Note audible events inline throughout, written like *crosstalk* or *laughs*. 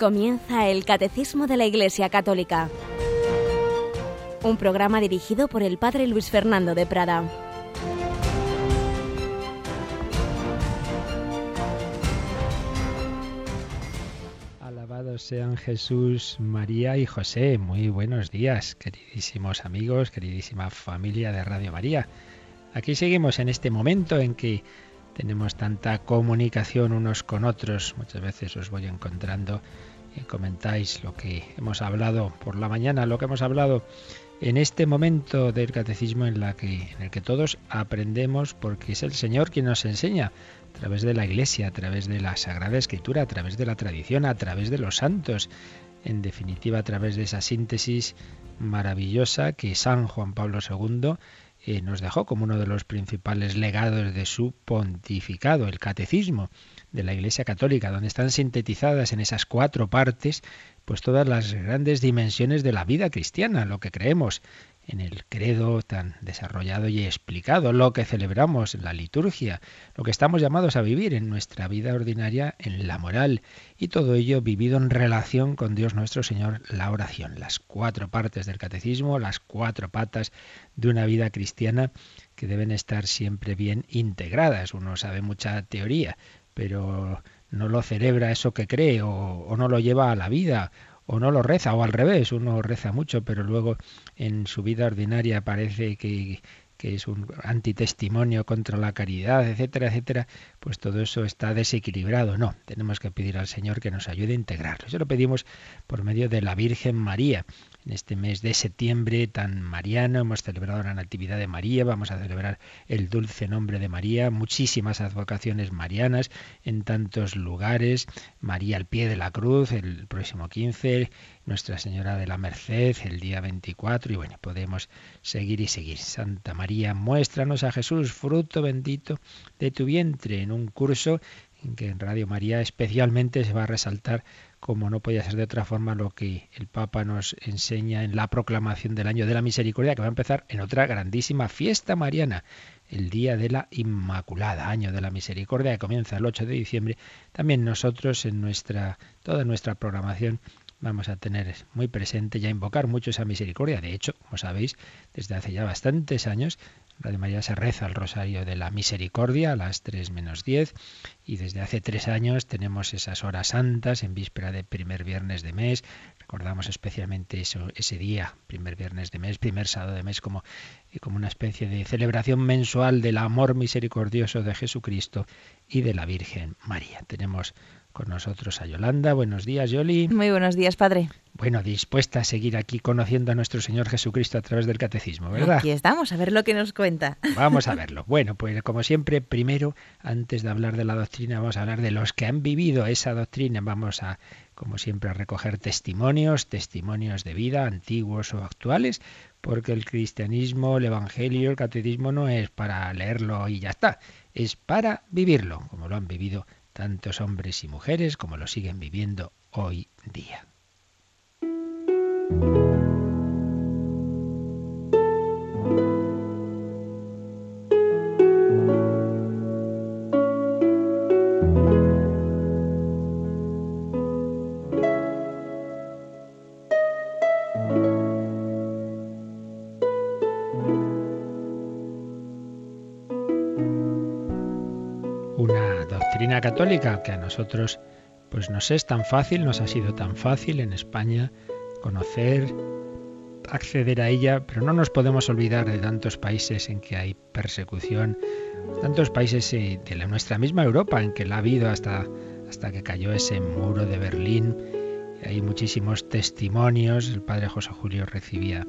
Comienza el Catecismo de la Iglesia Católica, un programa dirigido por el Padre Luis Fernando de Prada. Alabados sean Jesús, María y José. Muy buenos días, queridísimos amigos, queridísima familia de Radio María. Aquí seguimos en este momento en que tenemos tanta comunicación unos con otros. Muchas veces os voy encontrando y comentáis lo que hemos hablado por la mañana, lo que hemos hablado en este momento del catecismo en, en el que todos aprendemos porque es el Señor quien nos enseña a través de la Iglesia, a través de la Sagrada Escritura, a través de la tradición, a través de los santos, en definitiva a través de esa síntesis maravillosa que San Juan Pablo II eh, nos dejó como uno de los principales legados de su pontificado, el catecismo de la Iglesia Católica, donde están sintetizadas en esas cuatro partes, pues todas las grandes dimensiones de la vida cristiana, lo que creemos en el credo tan desarrollado y explicado, lo que celebramos en la liturgia, lo que estamos llamados a vivir en nuestra vida ordinaria, en la moral, y todo ello vivido en relación con Dios nuestro Señor, la oración, las cuatro partes del catecismo, las cuatro patas de una vida cristiana que deben estar siempre bien integradas. Uno sabe mucha teoría, pero no lo celebra eso que cree o, no lo lleva a la vida o no lo reza, o al revés, uno reza mucho, pero luego en su vida ordinaria parece que, que es un antitestimonio contra la caridad, etcétera, etcétera, pues todo eso está desequilibrado. No, tenemos que pedir al Señor que nos ayude a integrarlo. Eso lo pedimos por medio de la Virgen María. En este mes de septiembre tan mariano. Hemos celebrado la Natividad de María, vamos a celebrar el dulce nombre de María, muchísimas advocaciones marianas en tantos lugares, María al pie de la cruz el próximo 15, Nuestra Señora de la Merced el día 24 y bueno, podemos seguir y seguir. Santa María, muéstranos a Jesús, fruto bendito de tu vientre, en un curso en que en Radio María especialmente se va a resaltar como no podía ser de otra forma lo que el Papa nos enseña en la proclamación del año de la misericordia, que va a empezar en otra grandísima fiesta mariana, el Día de la Inmaculada, año de la misericordia, que comienza el 8 de diciembre. También nosotros en nuestra toda nuestra programación vamos a tener muy presente y a invocar mucho esa misericordia. De hecho, como sabéis, desde hace ya bastantes años Radio María se reza el Rosario de la Misericordia a las 3 menos 10 y desde hace tres años tenemos esas horas santas en víspera de primer viernes de mes. Recordamos especialmente ese día, primer viernes de mes, primer sábado de mes, como, como una especie de celebración mensual del amor misericordioso de Jesucristo y de la Virgen María. Tenemos con nosotros a Yolanda. Buenos días, Yoli. Muy buenos días, Padre. Bueno, dispuesta a seguir aquí conociendo a nuestro Señor Jesucristo a través del catecismo, ¿verdad? Aquí estamos, a ver lo que nos cuenta. *laughs* Vamos a verlo. Bueno, pues como siempre, primero, antes de hablar de la doctrina, vamos a hablar de los que han vivido esa doctrina. Vamos a, como siempre, a recoger testimonios, testimonios de vida, antiguos o actuales, porque el cristianismo, el evangelio, el catecismo no es para leerlo y ya está, es para vivirlo, como lo han vivido tantos hombres y mujeres como lo siguen viviendo hoy día. Que a nosotros pues nos es tan fácil, nos ha sido tan fácil en España conocer, acceder a ella, pero no nos podemos olvidar de tantos países en que hay persecución, tantos países eh, de la, nuestra misma Europa en que la ha habido hasta, hasta que cayó ese muro de Berlín. Hay muchísimos testimonios, el padre José Julio recibía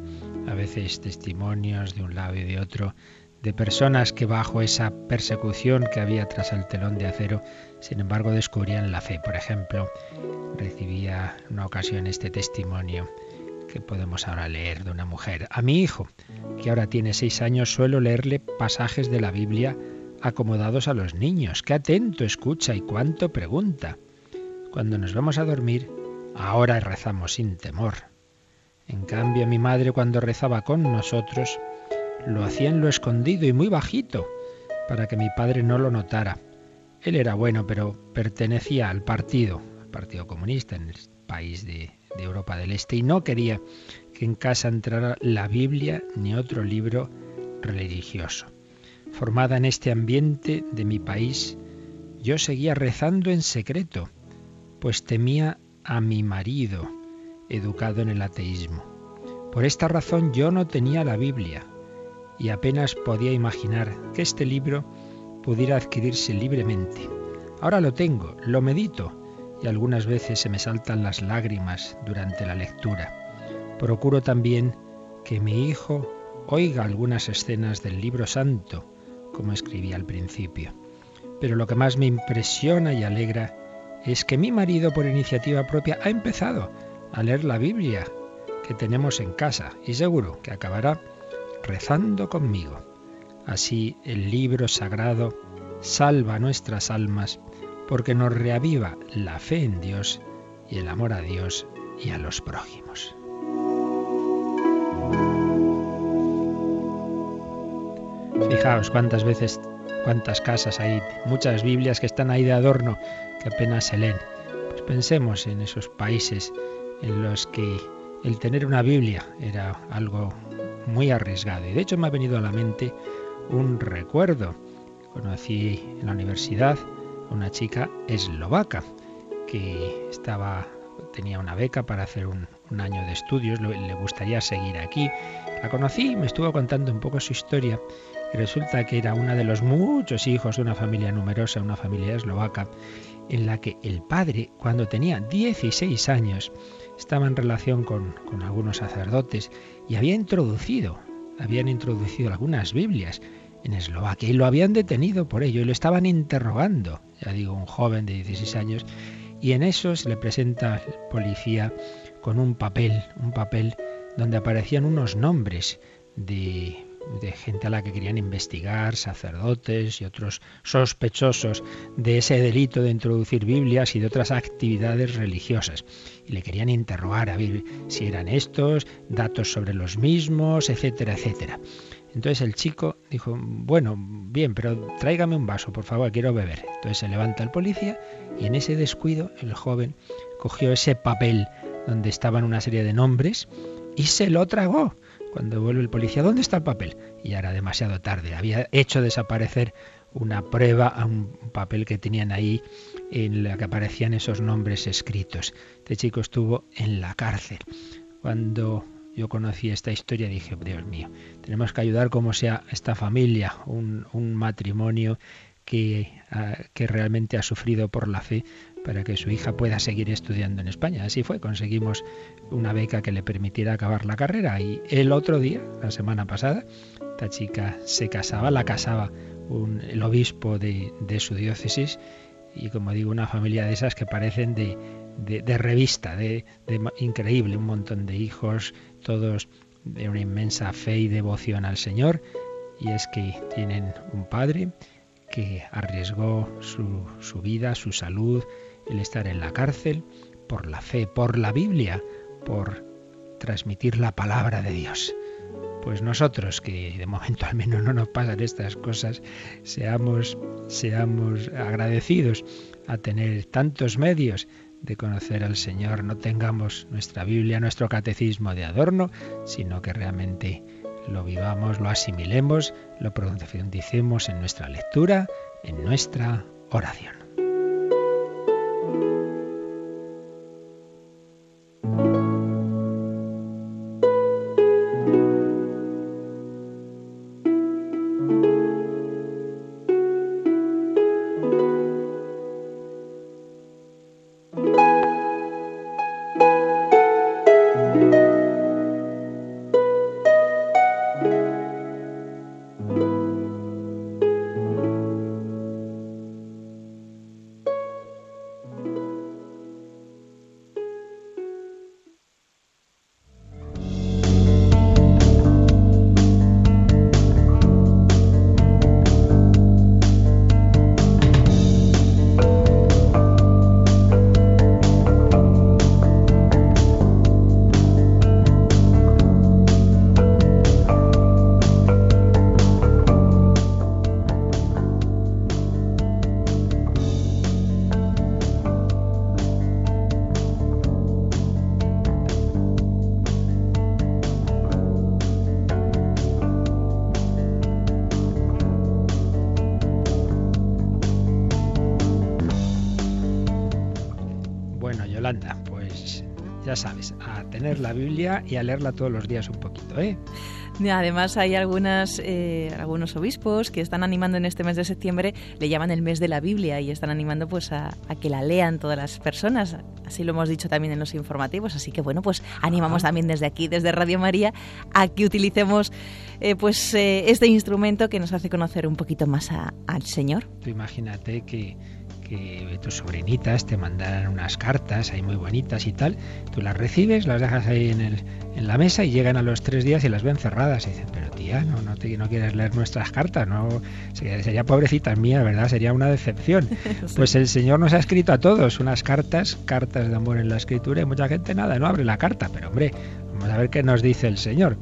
a veces testimonios de un lado y de otro de personas que bajo esa persecución que había tras el telón de acero, sin embargo descubrían la fe. Por ejemplo, recibía una ocasión este testimonio que podemos ahora leer de una mujer. A mi hijo, que ahora tiene seis años, suelo leerle pasajes de la Biblia acomodados a los niños. Qué atento escucha y cuánto pregunta. Cuando nos vamos a dormir, ahora rezamos sin temor. En cambio, mi madre cuando rezaba con nosotros, lo hacía en lo escondido y muy bajito, para que mi padre no lo notara. Él era bueno, pero pertenecía al partido, al Partido Comunista en país de, de Europa del Este y no quería que en casa entrara la Biblia ni otro libro religioso. Formada en este ambiente de mi país, yo seguía rezando en secreto, pues temía a mi marido, educado en el ateísmo. Por esta razón yo no tenía la Biblia y apenas podía imaginar que este libro pudiera adquirirse libremente. Ahora lo tengo, lo medito y algunas veces se me saltan las lágrimas durante la lectura. Procuro también que mi hijo oiga algunas escenas del libro santo, como escribí al principio. Pero lo que más me impresiona y alegra es que mi marido por iniciativa propia ha empezado a leer la Biblia que tenemos en casa y seguro que acabará rezando conmigo. Así el libro sagrado salva nuestras almas porque nos reaviva la fe en Dios y el amor a Dios y a los prójimos. Fijaos cuántas veces, cuántas casas hay, muchas Biblias que están ahí de adorno, que apenas se leen. Pues pensemos en esos países en los que el tener una Biblia era algo muy arriesgado. Y de hecho me ha venido a la mente un recuerdo. Conocí en la universidad una chica eslovaca que estaba tenía una beca para hacer un, año de estudios, le gustaría seguir aquí. La conocí, me estuvo contando un poco su historia y resulta que era una de los muchos hijos de una familia numerosa, una familia eslovaca, en la que el padre, cuando tenía 16 años, estaba en relación con, con algunos sacerdotes y había introducido, habían introducido algunas Biblias en Eslovaquia y lo habían detenido por ello y lo estaban interrogando, ya digo, un joven de 16 años, y en eso se le presenta al policía con un papel, un papel donde aparecían unos nombres de de gente a la que querían investigar, sacerdotes y otros sospechosos de ese delito de introducir Biblias y de otras actividades religiosas. Y le querían interrogar a ver si eran estos, datos sobre los mismos, etcétera, etcétera. Entonces el chico dijo, bueno, bien, pero tráigame un vaso, por favor, quiero beber. Entonces se levanta el policía y en ese descuido el joven cogió ese papel donde estaban una serie de nombres y se lo tragó. Cuando vuelve el policía, ¿dónde está el papel? Y ya era demasiado tarde. Había hecho desaparecer una prueba a un papel que tenían ahí en la que aparecían esos nombres escritos. Este chico estuvo en la cárcel. Cuando yo conocí esta historia dije, Dios mío, tenemos que ayudar como sea esta familia, un, matrimonio que, ah, que realmente ha sufrido por la fe para que su hija pueda seguir estudiando en España. Así fue, conseguimos una beca que le permitiera acabar la carrera. Y el otro día, la semana pasada, esta chica se casaba, la casaba el obispo de, su diócesis. Y como digo, una familia de esas que parecen de, de, revista, de, increíble, un montón de hijos, todos de una inmensa fe y devoción al Señor. Y es que tienen un padre que arriesgó su, su vida, su salud, el estar en la cárcel por la fe, por la Biblia, por transmitir la palabra de Dios. Pues nosotros, que de momento al menos no nos pasan estas cosas, seamos, seamos agradecidos a tener tantos medios de conocer al Señor, no tengamos nuestra Biblia, nuestro catecismo de adorno, sino que realmente lo vivamos, lo asimilemos, lo profundicemos en nuestra lectura, en nuestra oración. La Biblia y a leerla todos los días un poquito, ¿eh? Además hay algunas, eh, algunos obispos que están animando en este mes de septiembre, le llaman el mes de la Biblia y están animando pues a, que la lean todas las personas. Así lo hemos dicho también en los informativos. Así que bueno, pues animamos también desde aquí, desde Radio María, a que utilicemos eh, pues eh, este instrumento que nos hace conocer un poquito más al Señor. Tú imagínate que que tus sobrinitas te mandaran unas cartas ahí muy bonitas y tal, tú las recibes, las dejas ahí en, el, en la mesa y llegan a los tres días y las ven cerradas. Y dicen, pero tía, no, no, te, no quieres leer nuestras cartas, no sería, sería pobrecitas mías, ¿verdad? Sería una decepción. *laughs* Pues el Señor nos ha escrito a todos unas cartas, cartas de amor en la escritura y mucha gente nada, no abre la carta, pero hombre, vamos a ver qué nos dice el Señor.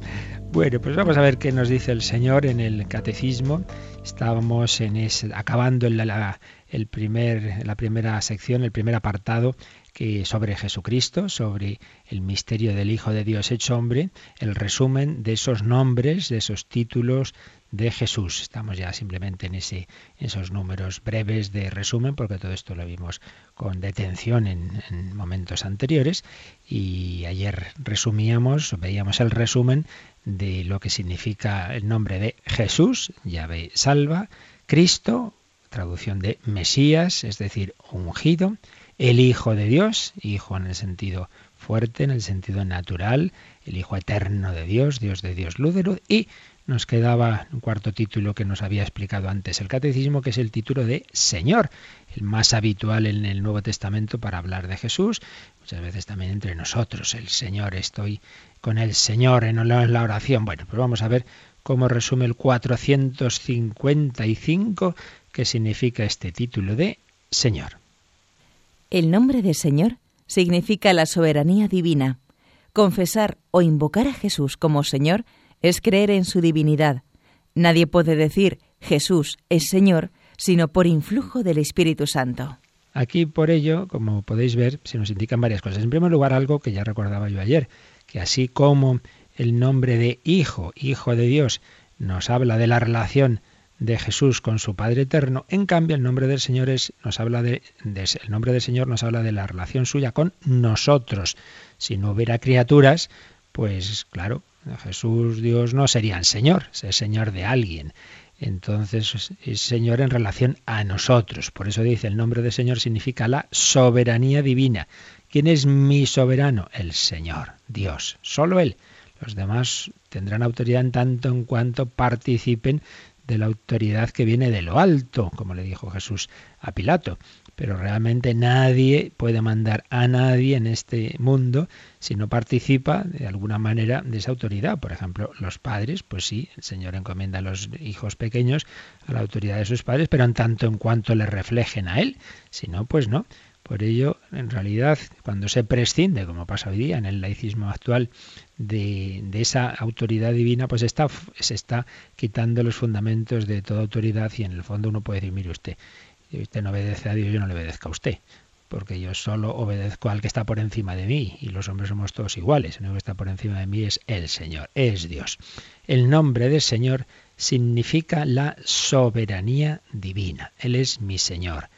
Bueno, pues vamos a ver qué nos dice el Señor en el catecismo. Estábamos en ese, acabando en la, el primer, la primera sección, el primer apartado que sobre Jesucristo, sobre el misterio del Hijo de Dios hecho hombre, el resumen de esos nombres, de esos títulos de Jesús. Estamos ya simplemente en ese, esos números breves de resumen, porque todo esto lo vimos con detención en, en momentos anteriores. Y ayer resumíamos, veíamos el resumen de lo que significa el nombre de Jesús, llave salva, Cristo, traducción de Mesías, es decir, ungido, el Hijo de Dios, Hijo en el sentido fuerte, en el sentido natural, el Hijo eterno de Dios, Dios de Dios, luz y nos quedaba un cuarto título que nos había explicado antes el catecismo, que es el título de Señor, el más habitual en el Nuevo Testamento para hablar de Jesús, muchas veces también entre nosotros, el Señor, estoy con el Señor en la oración. Bueno, pues vamos a ver cómo resume el 455 ¿Qué significa este título de Señor. El nombre de Señor significa la soberanía divina. Confesar o invocar a Jesús como Señor es creer en su divinidad. Nadie puede decir Jesús es Señor sino por influjo del Espíritu Santo. Aquí por ello, como podéis ver, se nos indican varias cosas. En primer lugar, algo que ya recordaba yo ayer, que así como el nombre de Hijo, Hijo de Dios, nos habla de la relación de Jesús con su Padre eterno. En cambio, el nombre del Señor es, nos habla de, el nombre del Señor nos habla de la relación suya con nosotros. Si no hubiera criaturas, pues claro, Jesús, Dios no sería el Señor, es Señor de alguien. Entonces es Señor en relación a nosotros. Por eso dice el nombre del Señor significa la soberanía divina. ¿Quién es mi soberano? El Señor, Dios, solo Él. Los demás tendrán autoridad en tanto en cuanto participen de la autoridad que viene de lo alto, como le dijo Jesús a Pilato. Pero realmente nadie puede mandar a nadie en este mundo si no participa de alguna manera de esa autoridad. Por ejemplo, los padres, pues sí, el Señor encomienda a los hijos pequeños a la autoridad de sus padres, pero en tanto en cuanto le reflejen a Él. Si no, pues no. Por ello, en realidad, cuando se prescinde, como pasa hoy día en el laicismo actual, de, esa autoridad divina, pues está, se está quitando los fundamentos de toda autoridad y en el fondo uno puede decir, mire usted, usted no obedece a Dios, yo no le obedezco a usted, porque yo solo obedezco al que está por encima de mí y los hombres somos todos iguales, el único que está por encima de mí es el Señor, es Dios. El nombre del Señor significa la soberanía divina, Él es mi Señor.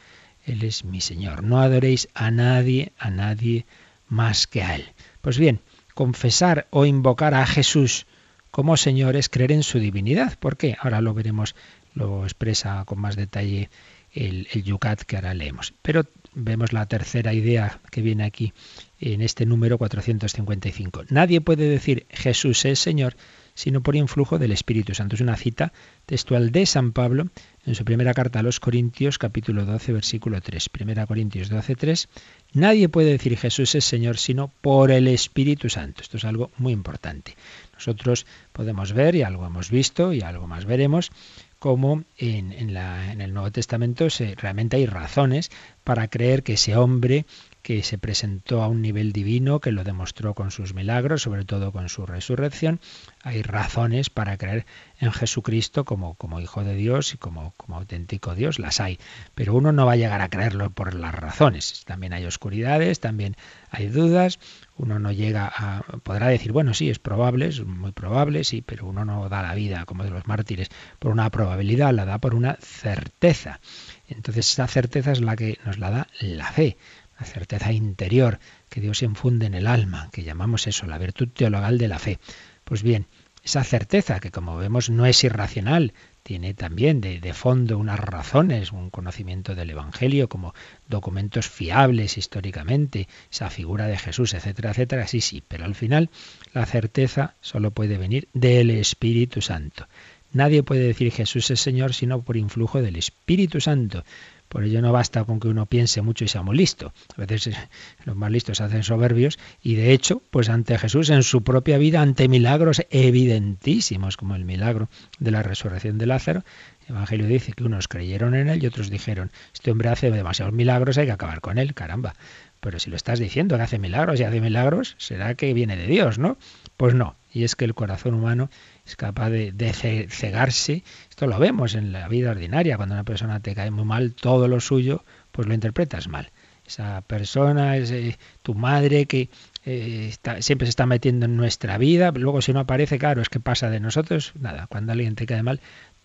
Él es mi Señor. No adoréis a nadie, a nadie más que a Él. Pues bien, confesar o invocar a Jesús como Señor es creer en su divinidad. ¿Por qué? Ahora lo veremos, lo expresa con más detalle el, el Yucat que ahora leemos. Pero vemos la tercera idea que viene aquí en este número 455. Nadie puede decir Jesús es Señor sino por influjo del Espíritu Santo. Es una cita textual de San Pablo en su primera carta a los Corintios, capítulo 12, versículo 3. Primera Corintios 12, 3. Nadie puede decir Jesús es Señor sino por el Espíritu Santo. Esto es algo muy importante. Nosotros podemos ver, y algo hemos visto, y algo más veremos, cómo en, en el Nuevo Testamento se, realmente hay razones para creer que ese hombre que se presentó a un nivel divino, que lo demostró con sus milagros, sobre todo con su resurrección. Hay razones para creer en Jesucristo como, como Hijo de Dios y como, como auténtico Dios, las hay. Pero uno no va a llegar a creerlo por las razones. También hay oscuridades, también hay dudas. Uno no llega a... podrá decir, bueno, sí, es probable, es muy probable, sí, pero uno no da la vida como de los mártires por una probabilidad, la da por una certeza. Entonces esa certeza es la que nos la da la fe certeza interior que Dios infunde en el alma, que llamamos eso, la virtud teologal de la fe. Pues bien, esa certeza que como vemos no es irracional, tiene también de, de, fondo unas razones, un conocimiento del Evangelio como documentos fiables históricamente, esa figura de Jesús, etcétera, etcétera, sí, sí, pero al final la certeza solo puede venir del Espíritu Santo. Nadie puede decir Jesús es Señor sino por influjo del Espíritu Santo. Por ello no basta con que uno piense mucho y sea muy listo. A veces eh, los más listos hacen soberbios y de hecho, pues ante Jesús en su propia vida, ante milagros evidentísimos como el milagro de la resurrección de Lázaro, el Evangelio dice que unos creyeron en él y otros dijeron, este hombre hace demasiados milagros, hay que acabar con él, caramba. Pero si lo estás diciendo que hace milagros y hace milagros, será que viene de Dios, ¿no? Pues no, y es que el corazón humano es capaz de, cegarse. Esto lo vemos en la vida ordinaria. Cuando una persona te cae muy mal, todo lo suyo, pues lo interpretas mal. Esa persona es tu madre que eh, siempre se está metiendo en nuestra vida. Luego si no aparece, claro, es que pasa de nosotros. Nada, cuando alguien te cae mal,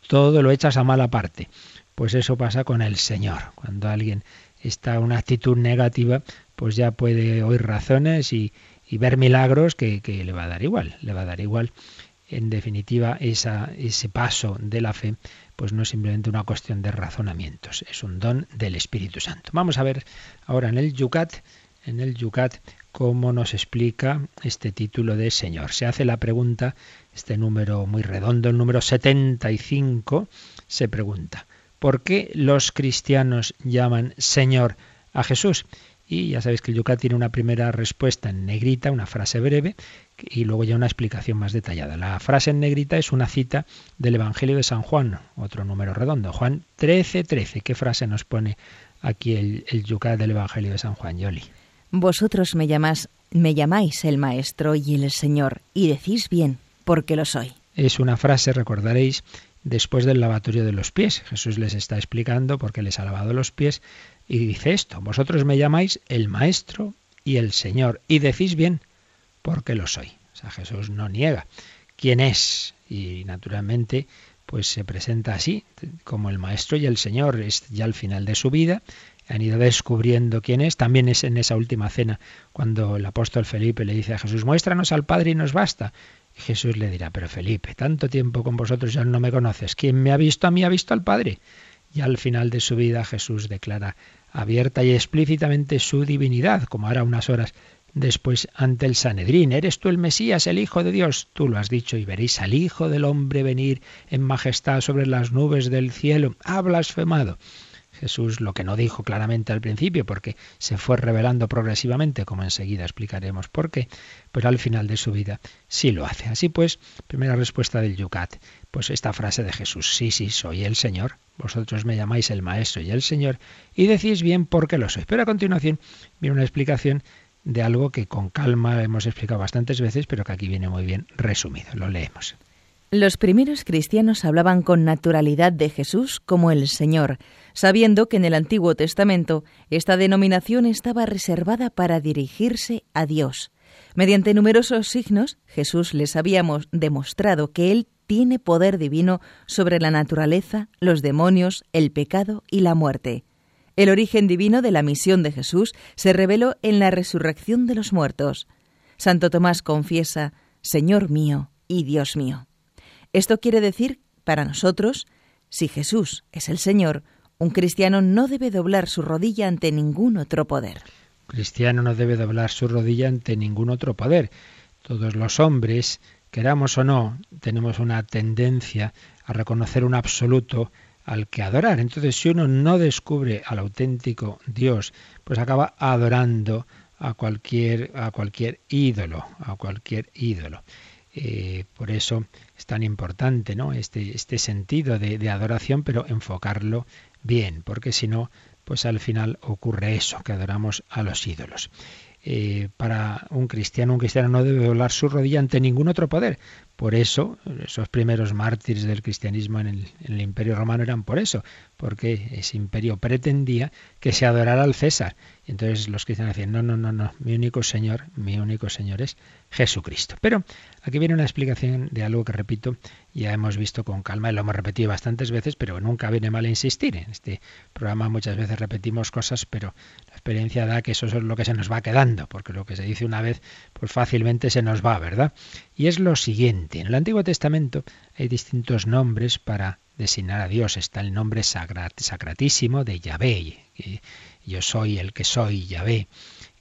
todo lo echas a mala parte. Pues eso pasa con el Señor. Cuando alguien está en una actitud negativa, pues ya puede oír razones y, ver milagros que, que, le va a dar igual, le va a dar igual en definitiva, esa, ese paso de la fe, pues no es simplemente una cuestión de razonamientos, es un don del Espíritu Santo. Vamos a ver ahora en el Yucat, en el Yucat, cómo nos explica este título de Señor. Se hace la pregunta, este número muy redondo, el número 75, se pregunta, ¿por qué los cristianos llaman Señor a Jesús? Y ya sabéis que el Yucat tiene una primera respuesta en negrita, una frase breve, y luego ya una explicación más detallada. La frase en negrita es una cita del Evangelio de San Juan, otro número redondo, Juan 13, 13. ¿Qué frase nos pone aquí el, el Yucat del Evangelio de San Juan, Yoli? Vosotros me, llamás, me llamáis el Maestro y el Señor, y decís bien, porque lo soy. Es una frase, recordaréis, después del lavatorio de los pies. Jesús les está explicando por qué les ha lavado los pies y dice esto, vosotros me llamáis el Maestro y el Señor, y decís bien, porque lo soy. O sea, Jesús no niega quién es, y naturalmente pues se presenta así, como el Maestro y el Señor, es ya al final de su vida, han ido descubriendo quién es. También es en esa última cena cuando el apóstol Felipe le dice a Jesús, muéstranos al Padre y nos basta. Y Jesús le dirá, pero Felipe, tanto tiempo con vosotros ya no me conoces. ¿Quién me ha visto a mí ha visto al Padre. Y al final de su vida Jesús declara abierta y explícitamente su divinidad, como hará unas horas después ante el Sanedrín. ¿Eres tú el Mesías, el Hijo de Dios? Tú lo has dicho y veréis al Hijo del Hombre venir en majestad sobre las nubes del cielo. Ha blasfemado. Jesús lo que no dijo claramente al principio, porque se fue revelando progresivamente, como enseguida explicaremos por qué, pero al final de su vida sí lo hace. Así pues, primera respuesta del Yucat, pues esta frase de Jesús, sí, sí, soy el Señor, vosotros me llamáis el Maestro y el Señor, y decís bien por qué lo soy. Pero a continuación viene una explicación de algo que con calma hemos explicado bastantes veces, pero que aquí viene muy bien resumido. Lo leemos. Los primeros cristianos hablaban con naturalidad de Jesús como el Señor, sabiendo que en el Antiguo Testamento esta denominación estaba reservada para dirigirse a Dios. Mediante numerosos signos, Jesús les había demostrado que Él tiene poder divino sobre la naturaleza, los demonios, el pecado y la muerte. El origen divino de la misión de Jesús se reveló en la resurrección de los muertos. Santo Tomás confiesa, Señor mío y Dios mío. Esto quiere decir, para nosotros, si Jesús es el Señor, un cristiano no debe doblar su rodilla ante ningún otro poder. Cristiano no debe doblar su rodilla ante ningún otro poder. Todos los hombres, queramos o no, tenemos una tendencia a reconocer un absoluto al que adorar. Entonces, si uno no descubre al auténtico Dios, pues acaba adorando a cualquier, a cualquier ídolo, a cualquier ídolo. Eh, por eso es tan importante ¿no? este, este sentido de, adoración, pero enfocarlo bien, porque si no, pues al final ocurre eso, que adoramos a los ídolos. Eh, para un cristiano, un cristiano no debe doblar su rodilla ante ningún otro poder, por eso, esos primeros mártires del cristianismo en el, Imperio Romano eran por eso, porque ese imperio pretendía que se adorara al César. Y entonces los cristianos decían, no, no, no, no, mi único Señor, mi único Señor es Jesucristo. Pero aquí viene una explicación de algo que repito, ya hemos visto con calma y lo hemos repetido bastantes veces, pero nunca viene mal insistir. En este programa muchas veces repetimos cosas, pero la experiencia da que eso es lo que se nos va quedando, porque lo que se dice una vez, pues fácilmente se nos va, ¿verdad? Y es lo siguiente, en el Antiguo Testamento hay distintos nombres para designar a Dios. Está el nombre sacratísimo de Yahvé, yo soy el que soy, Yahvé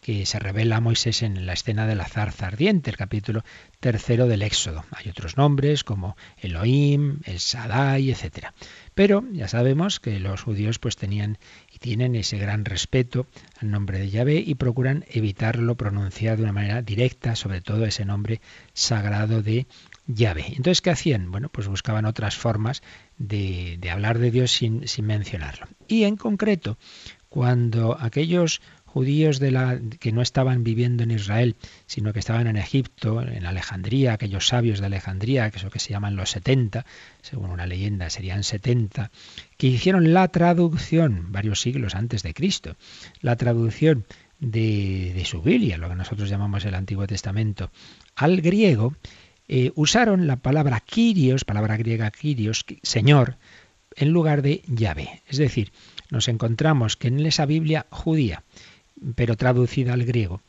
que se revela a Moisés en la escena de la zarza ardiente, el capítulo tercero del Éxodo. Hay otros nombres como Elohim, el Sadai, etc. Pero ya sabemos que los judíos pues tenían tienen ese gran respeto al nombre de Yahvé y procuran evitarlo pronunciar de una manera directa, sobre todo ese nombre sagrado de Yahvé. Entonces, ¿qué hacían? Bueno, pues buscaban otras formas de, de hablar de Dios sin, sin mencionarlo. Y en concreto, cuando aquellos judíos de la, que no estaban viviendo en Israel, sino que estaban en Egipto, en Alejandría, aquellos sabios de Alejandría, que es lo que se llaman los 70, según una leyenda serían 70, que hicieron la traducción varios siglos antes de Cristo, la traducción de, de su Biblia, lo que nosotros llamamos el Antiguo Testamento, al griego, eh, usaron la palabra Kyrios, palabra griega Kyrios, Señor, en lugar de Yahvé. Es decir, nos encontramos que en esa Biblia judía pero traducida al griego.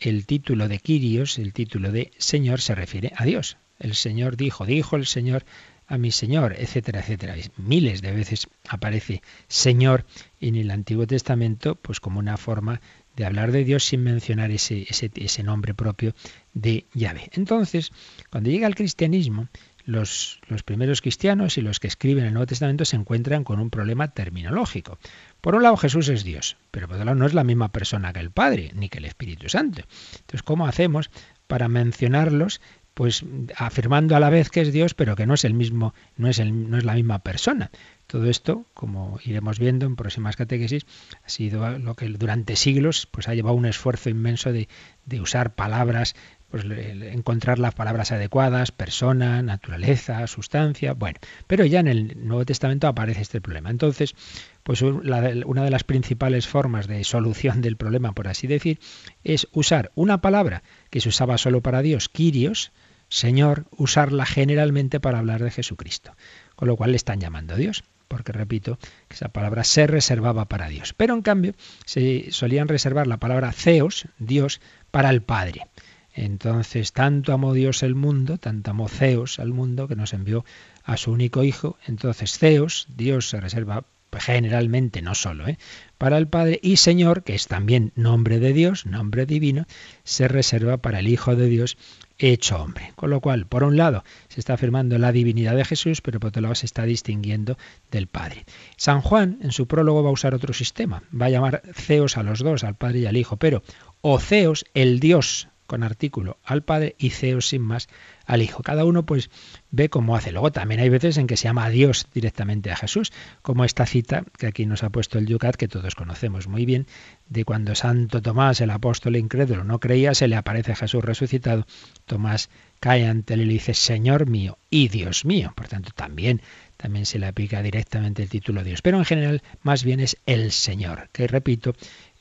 El título de Kyrios, el título de Señor, se refiere a Dios. El Señor dijo, dijo el Señor a mi Señor, etcétera, etcétera. Miles de veces aparece Señor en el Antiguo Testamento, pues como una forma de hablar de Dios sin mencionar ese, ese, ese nombre propio de Yahvé. Entonces, cuando llega el cristianismo, los, los, primeros cristianos y los que escriben el Nuevo Testamento se encuentran con un problema terminológico. Por un lado Jesús es Dios, pero por otro lado no es la misma persona que el Padre, ni que el Espíritu Santo. Entonces, ¿cómo hacemos para mencionarlos? Pues afirmando a la vez que es Dios, pero que no es el mismo, no es, el, no es la misma persona. Todo esto, como iremos viendo en próximas catequesis, ha sido lo que durante siglos pues, ha llevado un esfuerzo inmenso de, de usar palabras pues encontrar las palabras adecuadas, persona, naturaleza, sustancia, bueno, pero ya en el Nuevo Testamento aparece este problema. Entonces, pues una de las principales formas de solución del problema, por así decir, es usar una palabra que se usaba solo para Dios, Kyrios, Señor, usarla generalmente para hablar de Jesucristo, con lo cual le están llamando a Dios porque repito que esa palabra se reservaba para Dios. Pero en cambio se solían reservar la palabra Zeus, Dios, para el Padre. Entonces, tanto amó Dios el mundo, tanto amó Zeus al mundo, que nos envió a su único hijo. Entonces, Zeus, Dios se reserva generalmente, no solo, ¿eh? para el Padre, y Señor, que es también nombre de Dios, nombre divino, se reserva para el Hijo de Dios hecho hombre. Con lo cual, por un lado, se está afirmando la divinidad de Jesús, pero por otro lado se está distinguiendo del Padre. San Juan, en su prólogo, va a usar otro sistema. Va a llamar Zeus a los dos, al Padre y al Hijo, pero o Zeus, el Dios con artículo al Padre y Zeus sin más al Hijo. Cada uno pues ve cómo hace. Luego también hay veces en que se llama a Dios directamente a Jesús, como esta cita que aquí nos ha puesto el Yucat, que todos conocemos muy bien, de cuando Santo Tomás, el apóstol incrédulo, no creía, se le aparece Jesús resucitado. Tomás cae ante él y le dice, Señor mío y Dios mío. Por tanto, también también se le aplica directamente el título Dios. Pero en general, más bien es el Señor, que repito,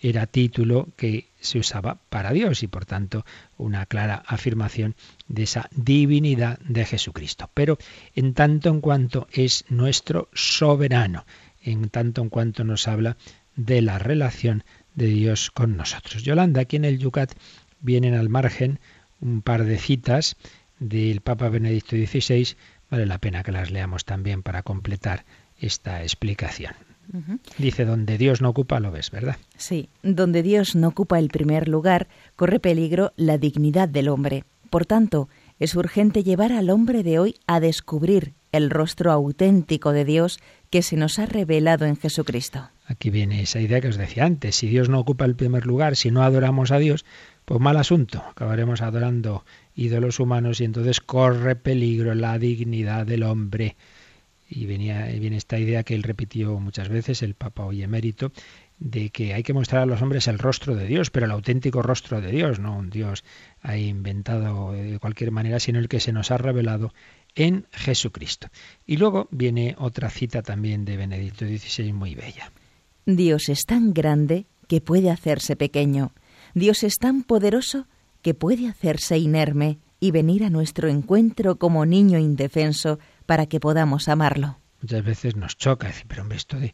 era título que se usaba para Dios y por tanto una clara afirmación de esa divinidad de Jesucristo. Pero en tanto en cuanto es nuestro soberano, en tanto en cuanto nos habla de la relación de Dios con nosotros. Yolanda, aquí en el Yucat vienen al margen un par de citas del Papa Benedicto XVI. Vale la pena que las leamos también para completar esta explicación. Dice, donde Dios no ocupa, lo ves, ¿verdad? Sí, donde Dios no ocupa el primer lugar, corre peligro la dignidad del hombre. Por tanto, es urgente llevar al hombre de hoy a descubrir el rostro auténtico de Dios que se nos ha revelado en Jesucristo. Aquí viene esa idea que os decía antes, si Dios no ocupa el primer lugar, si no adoramos a Dios, pues mal asunto, acabaremos adorando ídolos humanos y entonces corre peligro la dignidad del hombre y venía, viene esta idea que él repitió muchas veces, el Papa hoy emérito, de que hay que mostrar a los hombres el rostro de Dios, pero el auténtico rostro de Dios, no un Dios ahí inventado de cualquier manera, sino el que se nos ha revelado en Jesucristo. Y luego viene otra cita también de Benedicto XVI muy bella. Dios es tan grande que puede hacerse pequeño. Dios es tan poderoso que puede hacerse inerme y venir a nuestro encuentro como niño indefenso para que podamos amarlo. Muchas veces nos choca decir, pero hombre, esto de,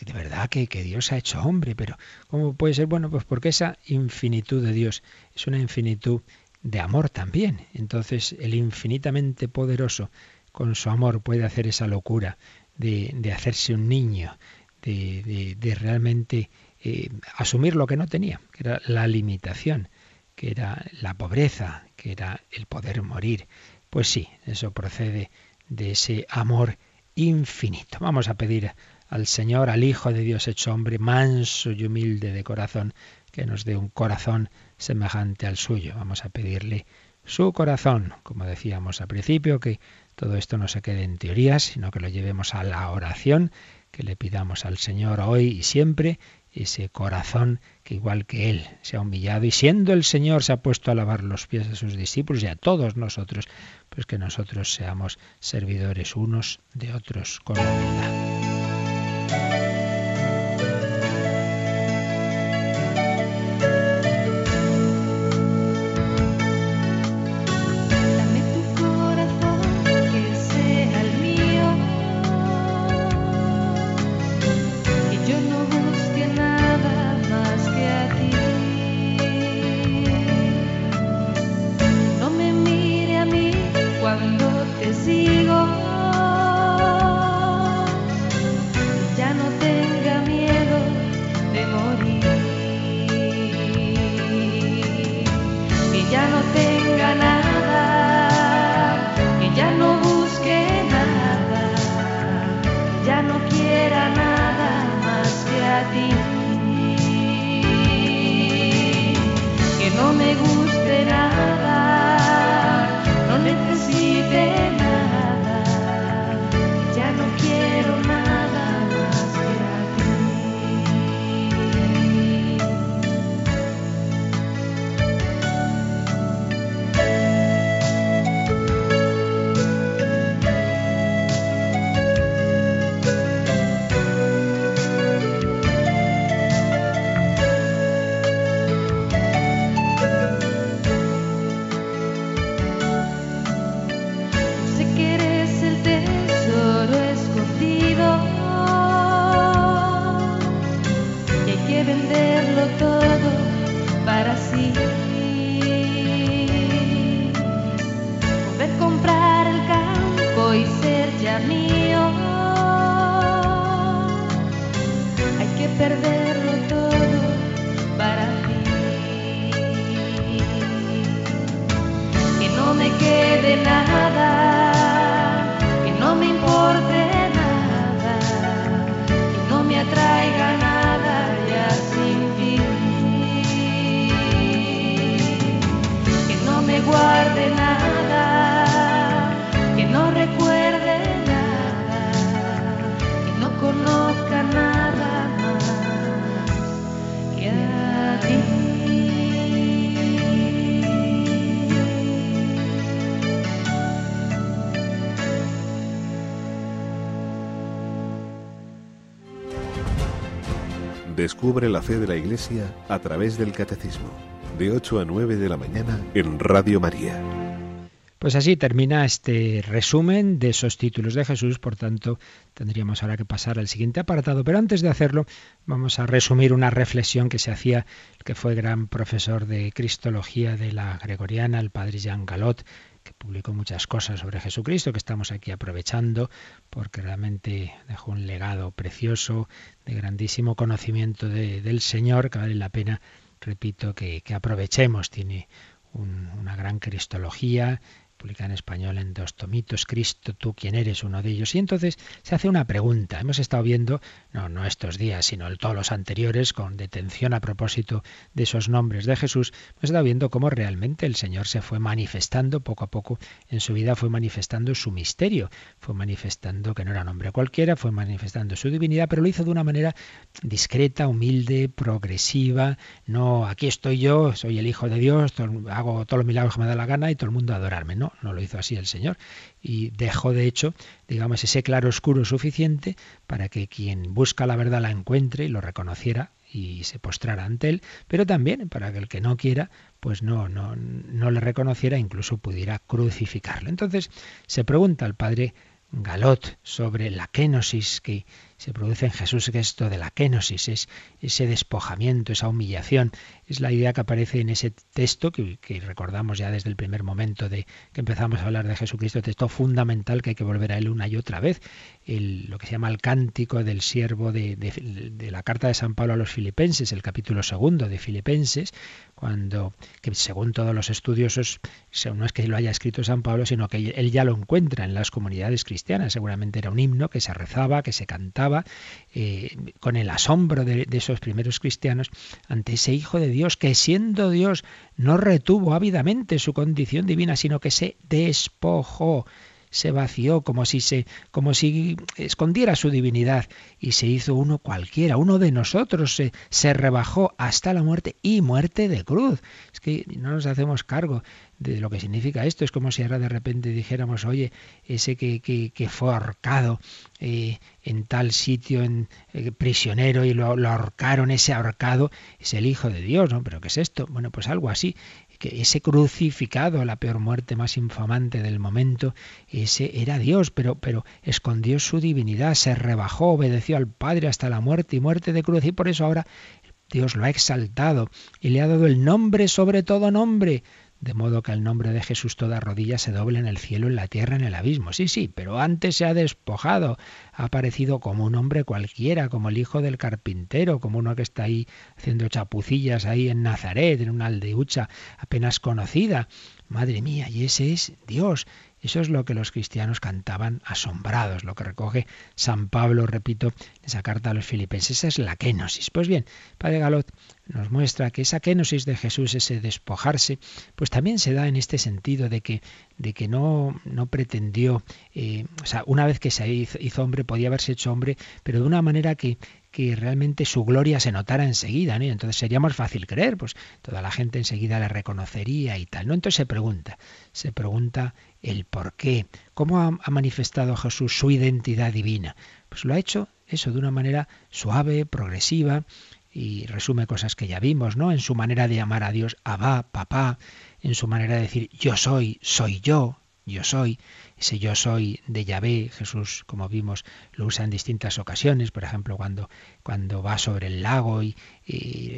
de verdad que, que Dios ha hecho hombre, pero ¿cómo puede ser? Bueno, pues porque esa infinitud de Dios es una infinitud de amor también. Entonces el infinitamente poderoso con su amor puede hacer esa locura de, de hacerse un niño, de, de, realmente eh, asumir lo que no tenía, que era la limitación, que era la pobreza, que era el poder morir. Pues sí, eso procede de ese amor infinito. Vamos a pedir al Señor, al Hijo de Dios hecho hombre, manso y humilde de corazón, que nos dé un corazón semejante al suyo. Vamos a pedirle su corazón, como decíamos al principio, que todo esto no se quede en teorías, sino que lo llevemos a la oración, que le pidamos al Señor hoy y siempre ese corazón que igual que Él se ha humillado y siendo el Señor se ha puesto a lavar los pies de sus discípulos y a todos nosotros, pues que nosotros seamos servidores unos de otros con humildad. happy. Descubre la fe de la Iglesia a través del Catecismo, de 8 a 9 de la mañana en Radio María. Pues así termina este resumen de esos títulos de Jesús, por tanto tendríamos ahora que pasar al siguiente apartado, pero antes de hacerlo vamos a resumir una reflexión que se hacía el que fue gran profesor de Cristología de la Gregoriana, el padre Jean Galot, que publicó muchas cosas sobre Jesucristo que estamos aquí aprovechando porque realmente dejó un legado precioso de grandísimo conocimiento del Señor que vale la pena, repito, que, aprovechemos. Tiene una gran cristología, en español en dos tomitos, Cristo, tú quién eres, uno de ellos. Y entonces se hace una pregunta. Hemos estado viendo, no, no estos días, sino todos los anteriores, con detención a propósito de esos nombres de Jesús, hemos estado viendo cómo realmente el Señor se fue manifestando poco a poco en su vida, fue manifestando su misterio, fue manifestando que no era un hombre cualquiera, fue manifestando su divinidad, pero lo hizo de una manera discreta, humilde, progresiva, no, aquí estoy yo, soy el Hijo de Dios, hago todos los milagros que me da la gana y todo el mundo adorarme. No, no lo hizo así el Señor. Y dejó, de hecho, digamos, ese claro oscuro suficiente para que quien busca la verdad la encuentre y lo reconociera y se postrara ante él, pero también para que el que no quiera, pues no, no, no le reconociera, incluso pudiera crucificarlo. Entonces se pregunta al padre Galot sobre la kenosis que se produce en Jesús, que esto de la kenosis, es ese despojamiento, esa humillación, es la idea que aparece en ese texto que, recordamos ya desde el primer momento de que empezamos a hablar de Jesucristo, texto fundamental que hay que volver a él una y otra vez, lo que se llama el cántico del siervo de, de, la carta de San Pablo a los filipenses, el capítulo segundo de Filipenses, cuando, que según todos los estudiosos, no es que lo haya escrito San Pablo, sino que él ya lo encuentra en las comunidades cristianas, seguramente era un himno que se rezaba, que se cantaba, eh, con el asombro de, de esos primeros cristianos ante ese Hijo de Dios que siendo Dios no retuvo ávidamente su condición divina, sino que se despojó se vació como si se como si escondiera su divinidad y se hizo uno cualquiera, uno de nosotros se, se rebajó hasta la muerte y muerte de cruz. Es que no nos hacemos cargo de lo que significa esto. Es como si ahora de repente dijéramos, oye, ese que, que, fue ahorcado eh, en tal sitio, en eh, prisionero, y lo, lo, ahorcaron, ese ahorcado es el Hijo de Dios, ¿no? ¿Pero qué es esto? Bueno, pues algo así que ese crucificado, la peor muerte más infamante del momento, ese era Dios, pero, pero escondió su divinidad, se rebajó, obedeció al Padre hasta la muerte y muerte de cruz, y por eso ahora Dios lo ha exaltado y le ha dado el nombre sobre todo nombre, de modo que al nombre de Jesús toda rodilla se doble en el cielo, en la tierra, en el abismo. Sí, sí, pero antes se ha despojado, ha aparecido como un hombre cualquiera, como el hijo del carpintero, como uno que está ahí haciendo chapucillas ahí en Nazaret, en una aldeucha apenas conocida. Madre mía, y ese es Dios, eso es lo que los cristianos cantaban asombrados, lo que recoge San Pablo, repito, en esa carta a los filipenses. Esa es la kenosis. Pues bien, Padre Galot nos muestra que esa kenosis de Jesús, ese despojarse, pues también se da en este sentido de que, de que no, no pretendió, eh, o sea, una vez que se hizo, hizo, hombre, podía haberse hecho hombre, pero de una manera que, que realmente su gloria se notara enseguida, ¿no? Y entonces sería más fácil creer, pues toda la gente enseguida le reconocería y tal, ¿no? Entonces se pregunta, se pregunta el por qué, cómo ha, ha manifestado Jesús su identidad divina. Pues lo ha hecho eso de una manera suave, progresiva, y resume cosas que ya vimos, ¿no? En su manera de llamar a Dios, Abba, papá, en su manera de decir yo soy, soy yo, yo soy, ese yo soy de Yahvé, Jesús, como vimos, lo usa en distintas ocasiones, por ejemplo, cuando, cuando va sobre el lago y,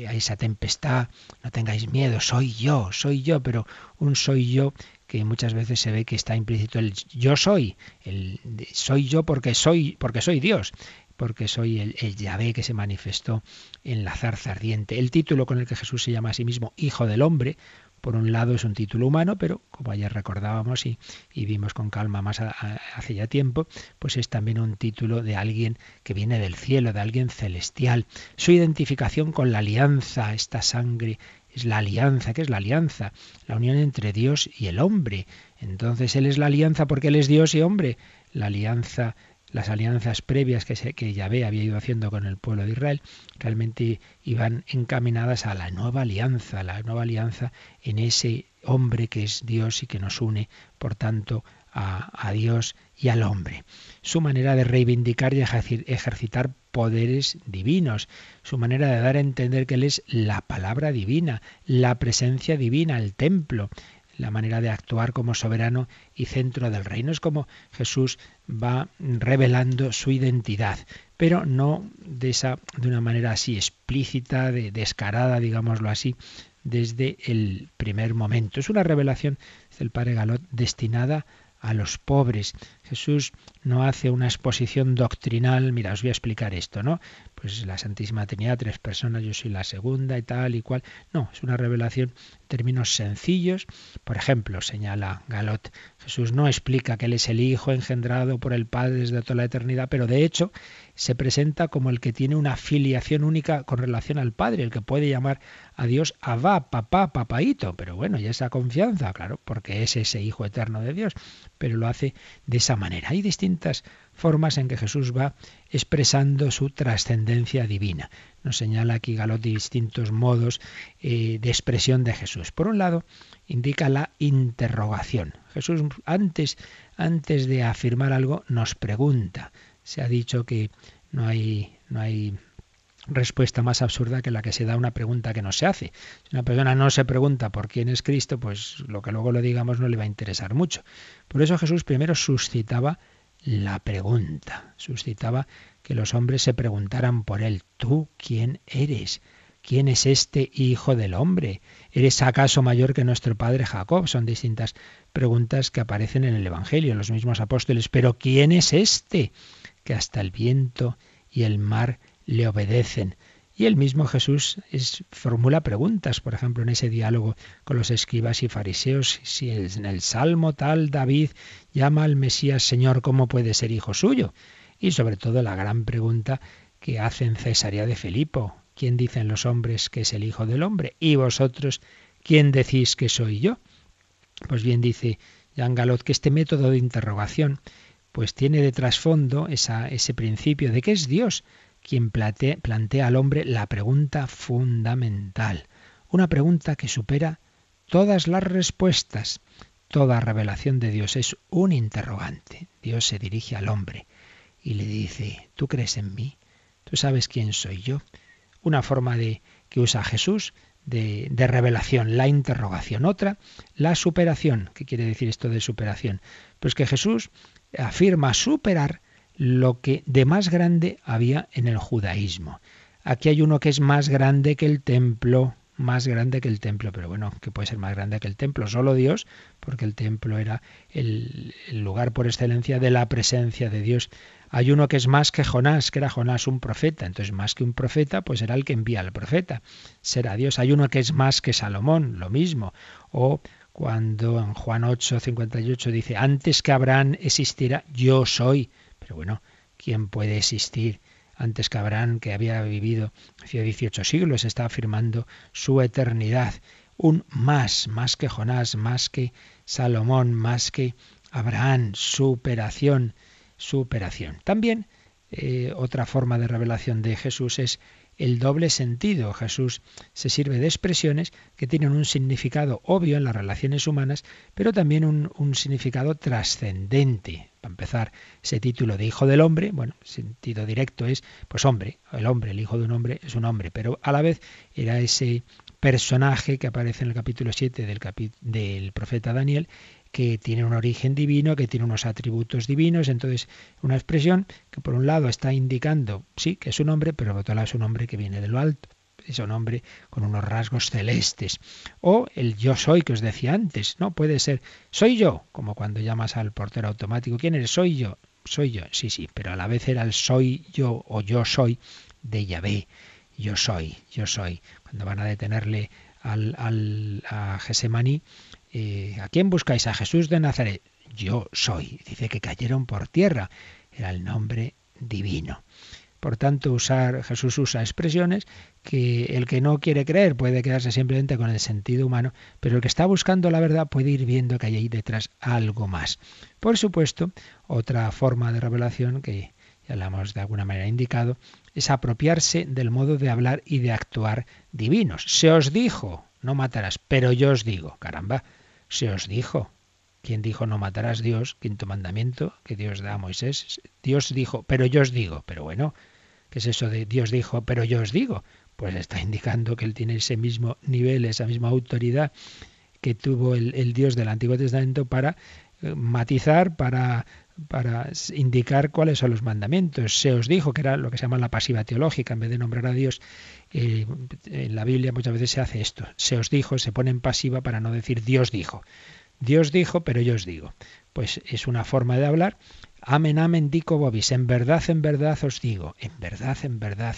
hay esa tempestad, no tengáis miedo, soy yo, soy yo, pero un soy yo que muchas veces se ve que está implícito el yo soy, el soy yo porque soy, porque soy Dios porque soy el, el, Yahvé que se manifestó en la zarza ardiente. El título con el que Jesús se llama a sí mismo Hijo del Hombre, por un lado es un título humano, pero como ayer recordábamos y, vimos con calma más hace ya tiempo, pues es también un título de alguien que viene del cielo, de alguien celestial. Su identificación con la alianza, esta sangre, es la alianza. ¿Qué es la alianza? La unión entre Dios y el hombre. Entonces Él es la alianza porque Él es Dios y hombre. La alianza las alianzas previas que, se, que Yahvé había ido haciendo con el pueblo de Israel realmente iban encaminadas a la nueva alianza, la nueva alianza en ese hombre que es Dios y que nos une, por tanto, a, a Dios y al hombre. Su manera de reivindicar y ejercitar poderes divinos, su manera de dar a entender que Él es la palabra divina, la presencia divina, el templo, la manera de actuar como soberano y centro del reino. Es como Jesús va revelando su identidad, pero no de esa de una manera así explícita, de, descarada, digámoslo así, desde el primer momento. Es una revelación del Padre Galot destinada a los pobres. Jesús no hace una exposición doctrinal, mira, os voy a explicar esto, ¿no? Pues la Santísima Trinidad, tres personas, yo soy la segunda y tal y cual. No, es una revelación en términos sencillos. Por ejemplo, señala Galot, Jesús no explica que Él es el Hijo engendrado por el Padre desde toda la eternidad, pero de hecho se presenta como el que tiene una filiación única con relación al Padre, el que puede llamar a Dios Abba, papá, papaito. Pero bueno, y esa confianza, claro, porque es ese Hijo eterno de Dios, pero lo hace de esa manera. Hay distintas formas en que Jesús va expresando su trascendencia divina. Nos señala aquí Galot distintos modos eh, de expresión de Jesús. Por un lado, indica la interrogación. Jesús antes, antes de afirmar algo nos pregunta. Se ha dicho que no hay, no hay respuesta más absurda que la que se da a una pregunta que no se hace. Si una persona no se pregunta por quién es Cristo, pues lo que luego le digamos no le va a interesar mucho. Por eso Jesús primero suscitaba la pregunta. Suscitaba que los hombres se preguntaran por él, ¿tú quién eres? ¿Quién es este hijo del hombre? ¿Eres acaso mayor que nuestro padre Jacob? Son distintas preguntas que aparecen en el Evangelio, los mismos apóstoles. Pero ¿quién es este? Que hasta el viento y el mar le obedecen. Y el mismo Jesús es, formula preguntas, por ejemplo, en ese diálogo con los escribas y fariseos, si en el Salmo tal David llama al Mesías Señor, ¿cómo puede ser hijo suyo? Y sobre todo la gran pregunta que hacen Cesarea de Filipo, ¿quién dicen los hombres que es el Hijo del Hombre? Y vosotros, ¿quién decís que soy yo? Pues bien dice Jean Galot que este método de interrogación pues tiene de trasfondo esa, ese principio de que es Dios quien plantea al hombre la pregunta fundamental, una pregunta que supera todas las respuestas. Toda revelación de Dios es un interrogante. Dios se dirige al hombre y le dice, ¿tú crees en mí? ¿Tú sabes quién soy yo? Una forma de que usa Jesús de, de, revelación, la interrogación. Otra, la superación. ¿Qué quiere decir esto de superación? Pues que Jesús afirma superar lo que de más grande había en el judaísmo. Aquí hay uno que es más grande que el templo, más grande que el templo, pero bueno, que puede ser más grande que el templo, solo Dios, porque el templo era el, lugar por excelencia de la presencia de Dios. Hay uno que es más que Jonás, que era Jonás un profeta, entonces más que un profeta, pues era el que envía al profeta, será Dios. Hay uno que es más que Salomón, lo mismo. O cuando en Juan 8, 58 dice, antes que Abraham existiera, yo soy. Pero bueno, ¿quién puede existir? Antes que Abraham, que había vivido hace 18 siglos, está afirmando su eternidad. Un más, más que Jonás, más que Salomón, más que Abraham, superación, superación. También eh, otra forma de revelación de Jesús es el doble sentido. Jesús se sirve de expresiones que tienen un significado obvio en las relaciones humanas, pero también un, significado trascendente. Para empezar, ese título de Hijo del Hombre, bueno, sentido directo es, pues hombre, el hombre, el Hijo de un hombre es un hombre, pero a la vez era ese personaje que aparece en el capítulo 7 del, del profeta Daniel que tiene un origen divino, que tiene unos atributos divinos. Entonces, una expresión que por un lado está indicando, sí, que es un hombre, pero por otro lado es un hombre que viene de lo alto. Es un hombre con unos rasgos celestes. O el yo soy que os decía antes, ¿no? Puede ser, soy yo, como cuando llamas al portero automático. ¿Quién eres? Soy yo. Soy yo. Sí, sí, pero a la vez era el soy yo o yo soy de Yahvé. Yo soy, yo soy. Cuando van a detenerle al, al, a Gesemaní, eh, ¿a quién buscáis? A Jesús de Nazaret. Yo soy. Dice que cayeron por tierra. Era el nombre divino. Por tanto, usar, Jesús usa expresiones que el que no quiere creer puede quedarse simplemente con el sentido humano, pero el que está buscando la verdad puede ir viendo que hay ahí detrás algo más. Por supuesto, otra forma de revelación que ya la hemos de alguna manera indicado, es apropiarse del modo de hablar y de actuar divinos. Se os dijo, no matarás, pero yo os digo, caramba, se os dijo. ¿Quién dijo no matarás Dios? Quinto mandamiento que Dios da a Moisés. Dios dijo, pero yo os digo. Pero bueno, ¿qué es eso de Dios dijo, pero yo os digo? Pues está *laughs* indicando que él tiene ese mismo nivel, esa misma autoridad que tuvo el, el Dios del Antiguo Testamento para eh, matizar, para para indicar cuáles son los mandamientos. Se os dijo que era lo que se llama la pasiva teológica, en vez de nombrar a Dios, eh, en la Biblia muchas veces se hace esto. Se os dijo, se pone en pasiva para no decir Dios dijo. Dios dijo, pero yo os digo. Pues es una forma de hablar Amen, amen, dico bobis. En verdad, en verdad os digo. En verdad, en verdad.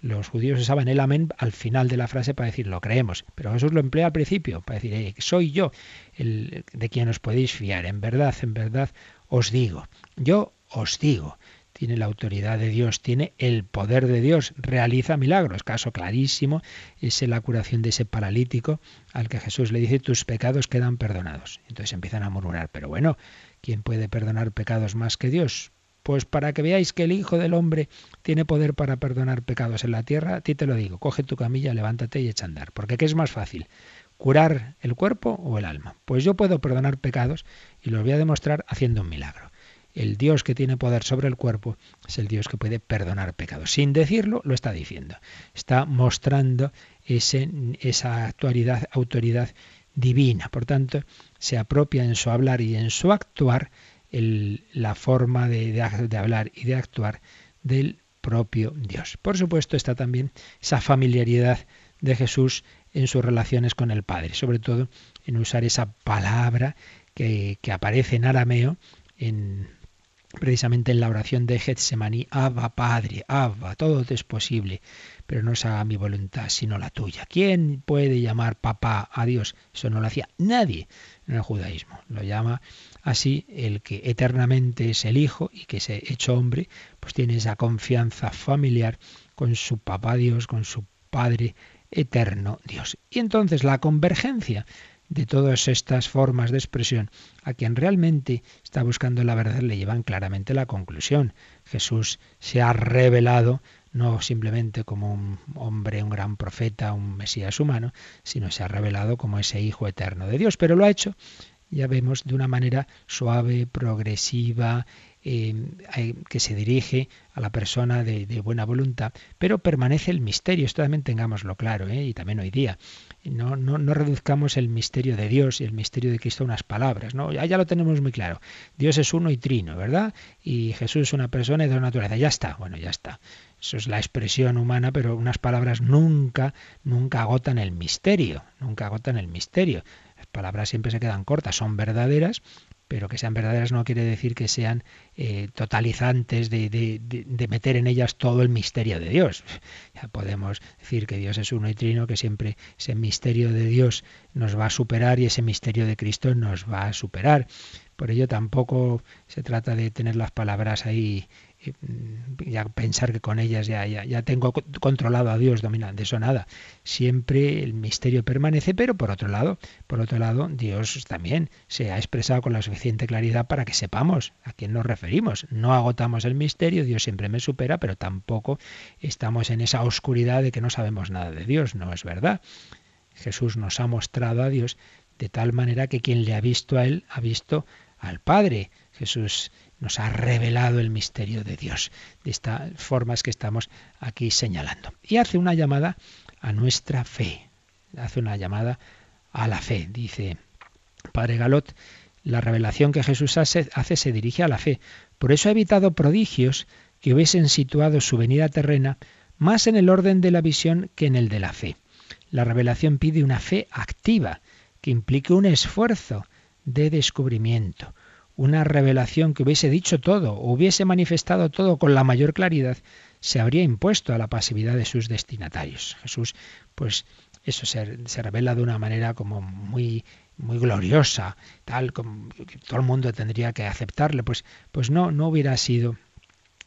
Los judíos usaban el amén al final de la frase para decir lo creemos, pero Jesús lo emplea al principio para decir eh, soy yo el de quien os podéis fiar. En verdad, en verdad os digo. Yo os digo tiene la autoridad de Dios, tiene el poder de Dios, realiza milagros. Caso clarísimo es la curación de ese paralítico al que Jesús le dice tus pecados quedan perdonados. Entonces empiezan a murmurar, pero bueno, ¿quién puede perdonar pecados más que Dios? Pues para que veáis que el Hijo del Hombre tiene poder para perdonar pecados en la tierra, a ti te lo digo, coge tu camilla, levántate y echa a andar. Porque ¿qué es más fácil? ¿Curar el cuerpo o el alma? Pues yo puedo perdonar pecados y los voy a demostrar haciendo un milagro el Dios que tiene poder sobre el cuerpo es el Dios que puede perdonar pecados. Sin decirlo, lo está diciendo. Está mostrando esa actualidad, autoridad divina. Por tanto, se apropia en su hablar y en su actuar la forma de hablar y de actuar del propio Dios. Por supuesto, está también esa familiaridad de Jesús en sus relaciones con el Padre, sobre todo en usar esa palabra que, que aparece en arameo en precisamente en la oración de Getsemaní, Abba Padre, Abba, todo te es posible, pero no se haga mi voluntad sino la tuya. ¿Quién puede llamar papá a Dios? Eso no lo hacía nadie en el judaísmo. Lo llama así el que eternamente es el Hijo y que se hecho hombre, pues tiene esa confianza familiar con su papá Dios, con su Padre eterno Dios. Y entonces la convergencia de todas estas formas de expresión, a quien realmente está buscando la verdad le llevan claramente la conclusión. Jesús se ha revelado no simplemente como un hombre, un gran profeta, un Mesías humano, sino se ha revelado como ese Hijo eterno de Dios, pero lo ha hecho, ya vemos, de una manera suave, progresiva, eh, que se dirige a la persona de, buena voluntad, pero permanece el misterio, esto también tengámoslo claro, ¿eh? y también hoy día. No, no, reduzcamos el misterio de Dios y el misterio de Cristo a unas palabras, ¿no? Ya, lo tenemos muy claro. Dios es uno y trino, ¿verdad? Y Jesús es una persona y de la naturaleza. Ya está, bueno, ya está. Eso es la expresión humana, pero unas palabras nunca, nunca agotan el misterio, nunca agotan el misterio. Las palabras siempre se quedan cortas, son verdaderas, pero que sean verdaderas no quiere decir que sean eh, totalizantes de, de, meter en ellas todo el misterio de Dios. *laughs* Ya podemos decir que Dios es uno y trino, que siempre ese misterio de Dios nos va a superar y ese misterio de Cristo nos va a superar. Por ello tampoco se trata de tener las palabras ahí ya pensar que con ellas ya, ya, ya tengo controlado a Dios dominante, eso nada. Siempre el misterio permanece, pero por otro lado, por otro lado, Dios también se ha expresado con la suficiente claridad para que sepamos a quién nos referimos. No agotamos el misterio, Dios siempre me supera, pero tampoco estamos en esa oscuridad de que no sabemos nada de Dios, no es verdad. Jesús nos ha mostrado a Dios de tal manera que quien le ha visto a Él ha visto al Padre. Jesús nos ha revelado el misterio de Dios, de estas formas que estamos aquí señalando. Y hace una llamada a nuestra fe, hace una llamada a la fe. Dice Padre Galot, la revelación que Jesús hace, hace se dirige a la fe. Por eso ha evitado prodigios que hubiesen situado su venida terrena más en el orden de la visión que en el de la fe. La revelación pide una fe activa, que implique un esfuerzo de descubrimiento, una revelación que hubiese dicho todo o hubiese manifestado todo con la mayor claridad, se habría impuesto a la pasividad de sus destinatarios. Jesús, pues eso se, se revela de una manera como muy muy gloriosa, tal como todo el mundo tendría que aceptarle, pues pues no no hubiera sido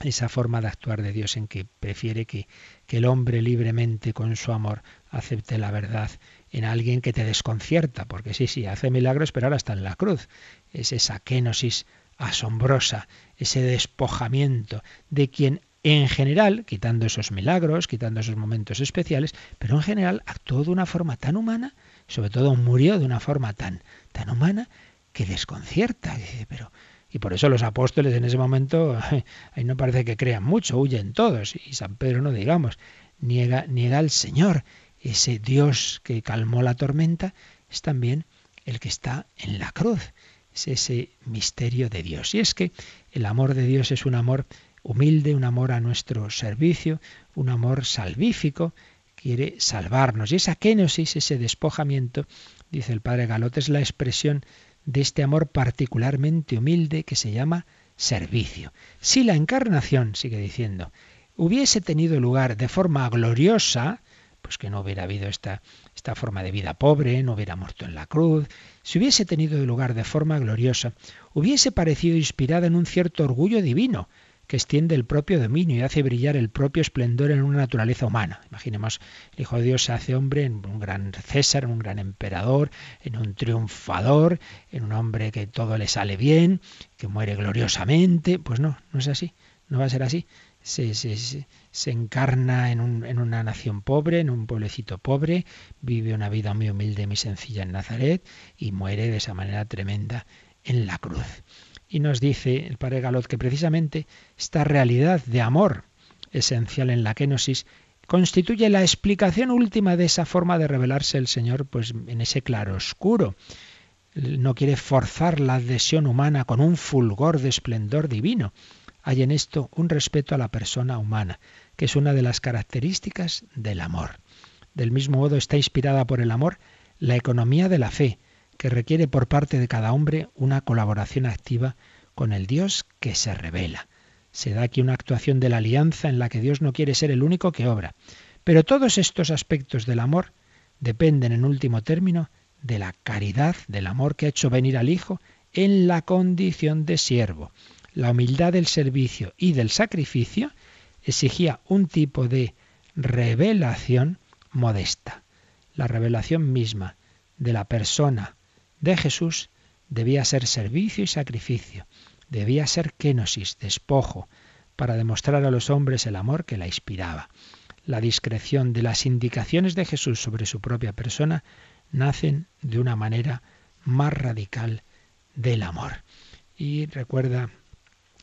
esa forma de actuar de Dios en que prefiere que, que el hombre libremente con su amor acepte la verdad en alguien que te desconcierta, porque sí, sí, hace milagros, pero ahora está en la cruz. Es esa kenosis asombrosa, ese despojamiento de quien en general, quitando esos milagros, quitando esos momentos especiales, pero en general actuó de una forma tan humana, sobre todo murió de una forma tan, tan humana, que desconcierta. Pero, y por eso los apóstoles en ese momento, *laughs* ahí no parece que crean mucho, huyen todos. Y San Pedro, no digamos, niega, niega al Señor ese Dios que calmó la tormenta, es también el que está en la cruz. Es ese misterio de Dios. Y es que el amor de Dios es un amor humilde, un amor a nuestro servicio, un amor salvífico, quiere salvarnos. Y esa kenosis, ese despojamiento, dice el padre Galot, es la expresión de este amor particularmente humilde que se llama servicio. Si la encarnación, sigue diciendo, hubiese tenido lugar de forma gloriosa, pues que no hubiera habido esta, esta forma de vida pobre, no hubiera muerto en la cruz, si hubiese tenido lugar de forma gloriosa, hubiese parecido inspirada en un cierto orgullo divino, que extiende el propio dominio y hace brillar el propio esplendor en una naturaleza humana. Imaginemos, el Hijo de Dios se hace hombre en un gran César, en un gran emperador, en un triunfador, en un hombre que todo le sale bien, que muere gloriosamente. Pues no, no es así, no va a ser así. Se, se, encarna en, un, en una nación pobre, en un pueblecito pobre, vive una vida muy humilde, muy sencilla en Nazaret y muere de esa manera tremenda en la cruz. Y nos dice el padre Galot que precisamente esta realidad de amor esencial en la kenosis constituye la explicación última de esa forma de revelarse el Señor pues en ese claro oscuro. No quiere forzar la adhesión humana con un fulgor de esplendor divino. Hay en esto un respeto a la persona humana, que es una de las características del amor. Del mismo modo está inspirada por el amor la economía de la fe, que requiere por parte de cada hombre una colaboración activa con el Dios que se revela. Se da aquí una actuación de la alianza en la que Dios no quiere ser el único que obra. Pero todos estos aspectos del amor dependen en último término de la caridad, del amor que ha hecho venir al Hijo en la condición de siervo. La humildad del servicio y del sacrificio exigía un tipo de revelación modesta. La revelación misma de la persona de Jesús debía ser servicio y sacrificio, debía ser kenosis, despojo, para demostrar a los hombres el amor que la inspiraba. La discreción de las indicaciones de Jesús sobre su propia persona nacen de una manera más radical del amor. Y recuerda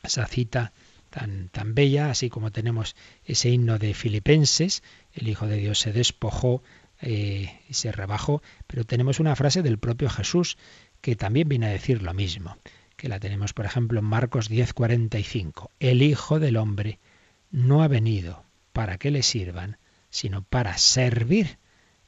esa cita tan, tan bella, así como tenemos ese himno de Filipenses, el Hijo de Dios se despojó eh, y se rebajó, pero tenemos una frase del propio Jesús que también viene a decir lo mismo, que la tenemos por ejemplo en Marcos 10:45. El Hijo del Hombre no ha venido para que le sirvan, sino para servir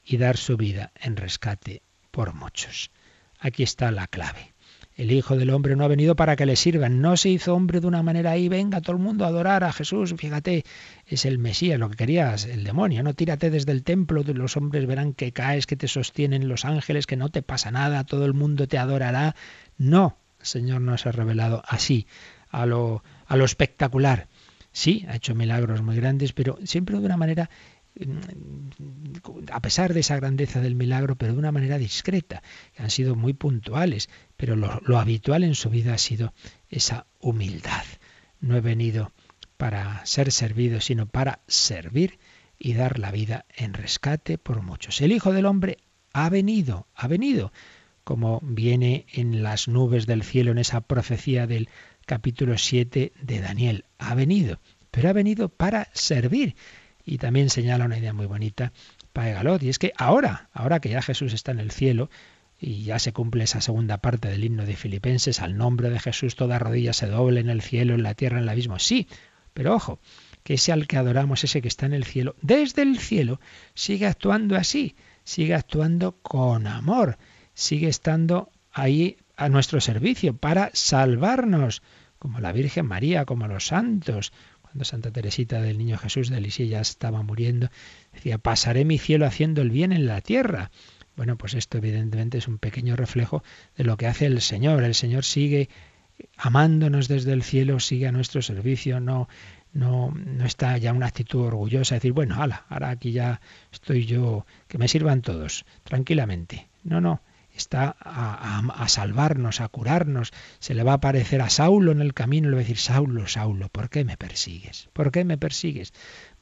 y dar su vida en rescate por muchos. Aquí está la clave. El Hijo del Hombre no ha venido para que le sirvan, no se hizo hombre de una manera ahí, venga todo el mundo a adorar a Jesús, fíjate, es el Mesías, lo que querías, el demonio, no tírate desde el templo, los hombres verán que caes, que te sostienen los ángeles, que no te pasa nada, todo el mundo te adorará. No, el Señor nos ha revelado así, a lo, a lo espectacular. Sí, ha hecho milagros muy grandes, pero siempre de una manera a pesar de esa grandeza del milagro, pero de una manera discreta, que han sido muy puntuales, pero lo, habitual en su vida ha sido esa humildad. No he venido para ser servido, sino para servir y dar la vida en rescate por muchos. El Hijo del Hombre ha venido, ha venido, como viene en las nubes del cielo en esa profecía del capítulo 7 de Daniel. Ha venido, pero ha venido para servir y también señala una idea muy bonita para Galot, y es que ahora, ahora que ya Jesús está en el cielo, y ya se cumple esa segunda parte del himno de Filipenses, al nombre de Jesús toda rodilla se doble en el cielo, en la tierra, en el abismo. Sí, pero ojo, que ese al que adoramos, ese que está en el cielo, desde el cielo, sigue actuando así, sigue actuando con amor, sigue estando ahí a nuestro servicio para salvarnos, como la Virgen María, como los santos, Santa Teresita del Niño Jesús de Lisieux ya estaba muriendo, decía, pasaré mi cielo haciendo el bien en la tierra. Bueno, pues esto evidentemente es un pequeño reflejo de lo que hace el Señor. El Señor sigue amándonos desde el cielo, sigue a nuestro servicio, no, no, no está ya una actitud orgullosa, decir, bueno, ala, ahora aquí ya estoy yo, que me sirvan todos, tranquilamente. No, no, está a, salvarnos, a curarnos. Se le va a aparecer a Saulo en el camino y le va a decir, Saulo, Saulo, ¿por qué me persigues? ¿Por qué me persigues?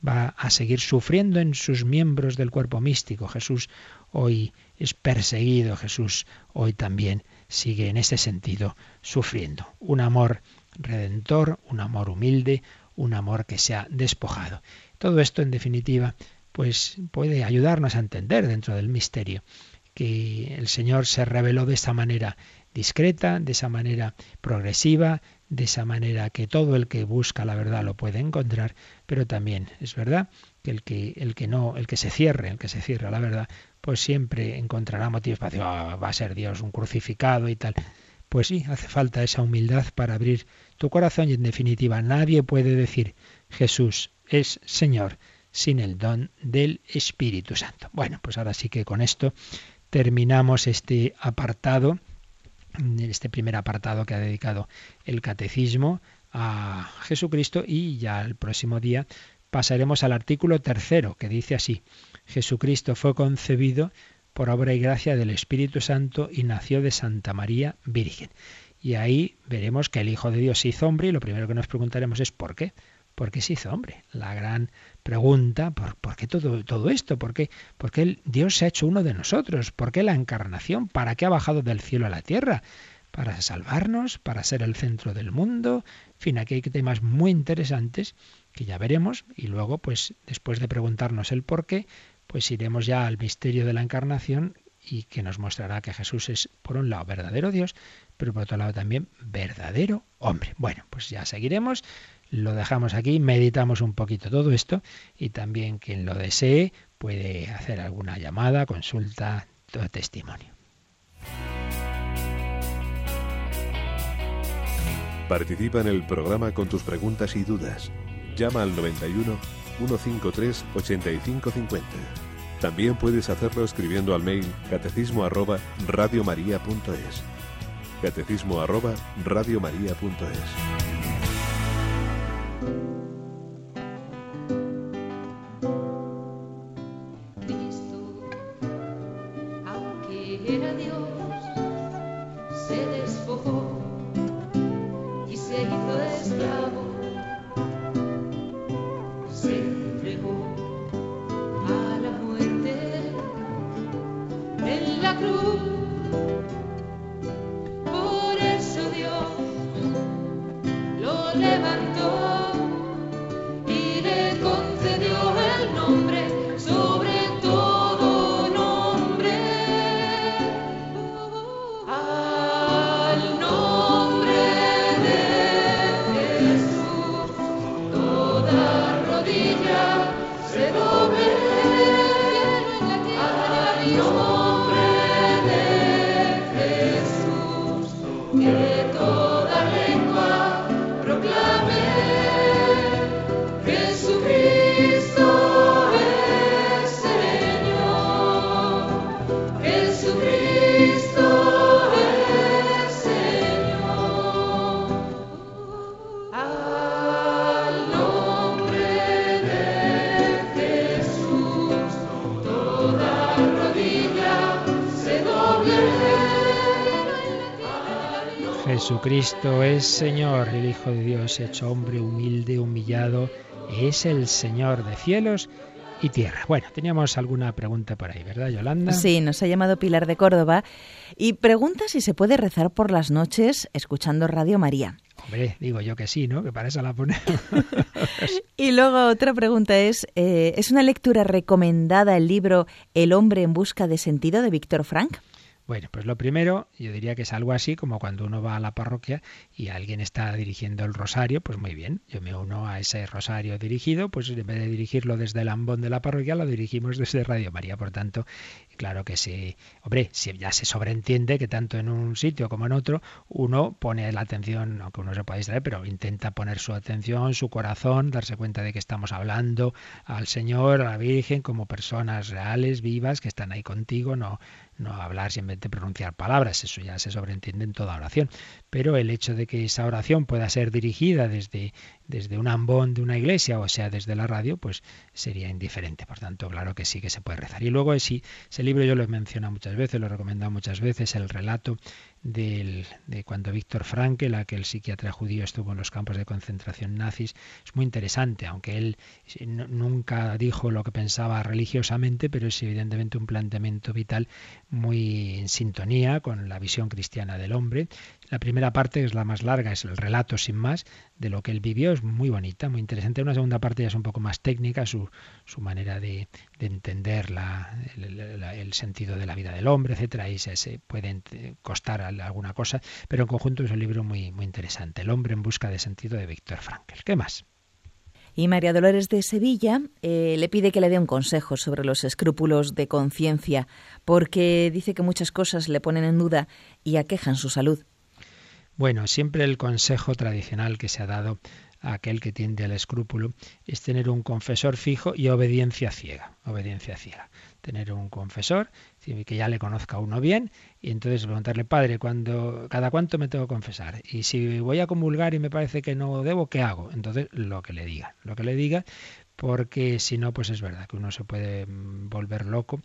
Va a seguir sufriendo en sus miembros del cuerpo místico. Jesús hoy es perseguido, Jesús hoy también sigue en ese sentido sufriendo. Un amor redentor, un amor humilde, un amor que se ha despojado. Todo esto, en definitiva, pues puede ayudarnos a entender dentro del misterio que el Señor se reveló de esa manera discreta, de esa manera progresiva, de esa manera que todo el que busca la verdad lo puede encontrar, pero también es verdad que el que el que no, el que se cierre, el que se cierra la verdad, pues siempre encontrará motivos para decir, ah, va a ser Dios un crucificado y tal. Pues sí, hace falta esa humildad para abrir tu corazón y en definitiva nadie puede decir Jesús es Señor sin el don del Espíritu Santo. Bueno, pues ahora sí que con esto terminamos este apartado, este primer apartado que ha dedicado el catecismo a Jesucristo y ya el próximo día pasaremos al artículo tercero que dice así, Jesucristo fue concebido por obra y gracia del Espíritu Santo y nació de Santa María Virgen. Y ahí veremos que el Hijo de Dios se hizo hombre y lo primero que nos preguntaremos es ¿por qué? ¿Por qué se hizo hombre? La gran pregunta, ¿por, ¿por qué todo, todo esto? ¿Por qué, ¿Por qué Dios se ha hecho uno de nosotros? ¿Por qué la encarnación? ¿Para qué ha bajado del cielo a la tierra? ¿Para salvarnos? ¿Para ser el centro del mundo? En fin, aquí hay temas muy interesantes que ya veremos y luego, pues después de preguntarnos el por qué, pues iremos ya al misterio de la encarnación y que nos mostrará que Jesús es, por un lado, verdadero Dios, pero por otro lado también verdadero hombre. Bueno, pues ya seguiremos, lo dejamos aquí, meditamos un poquito todo esto y también quien lo desee puede hacer alguna llamada, consulta, todo testimonio. Participa en el programa con tus preguntas y dudas. Llama al 91 153 8550. También puedes hacerlo escribiendo al mail catecismo arroba radiomaria.es. Catecismo arroba radiomaria.es. Jesucristo es Señor, el Hijo de Dios hecho hombre humilde, humillado, es el Señor de cielos y tierra. Bueno, teníamos alguna pregunta por ahí, ¿verdad, Yolanda? Sí, nos ha llamado Pilar de Córdoba y pregunta si se puede rezar por las noches escuchando Radio María. Hombre, digo yo que sí, ¿no? Que para eso la ponemos. *laughs* Y luego otra pregunta es, eh, ¿es una lectura recomendada el libro El hombre en busca de sentido de Víctor Frank? Bueno, pues lo primero, yo diría que es algo así como cuando uno va a la parroquia y alguien está dirigiendo el rosario, pues muy bien, yo me uno a ese rosario dirigido, pues en vez de dirigirlo desde el ambón de la parroquia, lo dirigimos desde Radio María. Por tanto, claro que sí, hombre, si ya se sobreentiende que tanto en un sitio como en otro, uno pone la atención, aunque uno se pueda distraer, pero intenta poner su atención, su corazón, darse cuenta de que estamos hablando al Señor, a la Virgen, como personas reales, vivas, que están ahí contigo, no no hablar simplemente pronunciar palabras, eso ya se sobreentiende en toda oración. Pero el hecho de que esa oración pueda ser dirigida desde, desde un ambón de una iglesia, o sea, desde la radio, pues sería indiferente. Por tanto, claro que sí que se puede rezar. Y luego ese, ese libro yo lo he mencionado muchas veces, lo he recomendado muchas veces, el relato del, de cuando Víctor Frankl, aquel psiquiatra judío, estuvo en los campos de concentración nazis, es muy interesante, aunque él nunca dijo lo que pensaba religiosamente, pero es evidentemente un planteamiento vital muy en sintonía con la visión cristiana del hombre. La primera parte, es la más larga, es el relato sin más de lo que él vivió, es muy bonita, muy interesante. Una segunda parte ya es un poco más técnica, su, su manera de, de entender el, sentido de la vida del hombre, etcétera, y se, puede costar alguna cosa, pero en conjunto es un libro muy, muy interesante. El hombre en busca de sentido de Víctor Frankl. ¿Qué más? Y María Dolores de Sevilla eh, le pide que le dé un consejo sobre los escrúpulos de conciencia, porque dice que muchas cosas le ponen en duda y aquejan su salud. Bueno, siempre el consejo tradicional que se ha dado a aquel que tiende al escrúpulo es tener un confesor fijo y obediencia ciega. Obediencia ciega. Tener un confesor que ya le conozca a uno bien y entonces preguntarle, padre, cuando, ¿cada cuánto me tengo que confesar? Y si voy a comulgar y me parece que no debo, ¿qué hago? Entonces, lo que le diga. Lo que le diga, porque si no, pues es verdad que uno se puede mm, volver loco.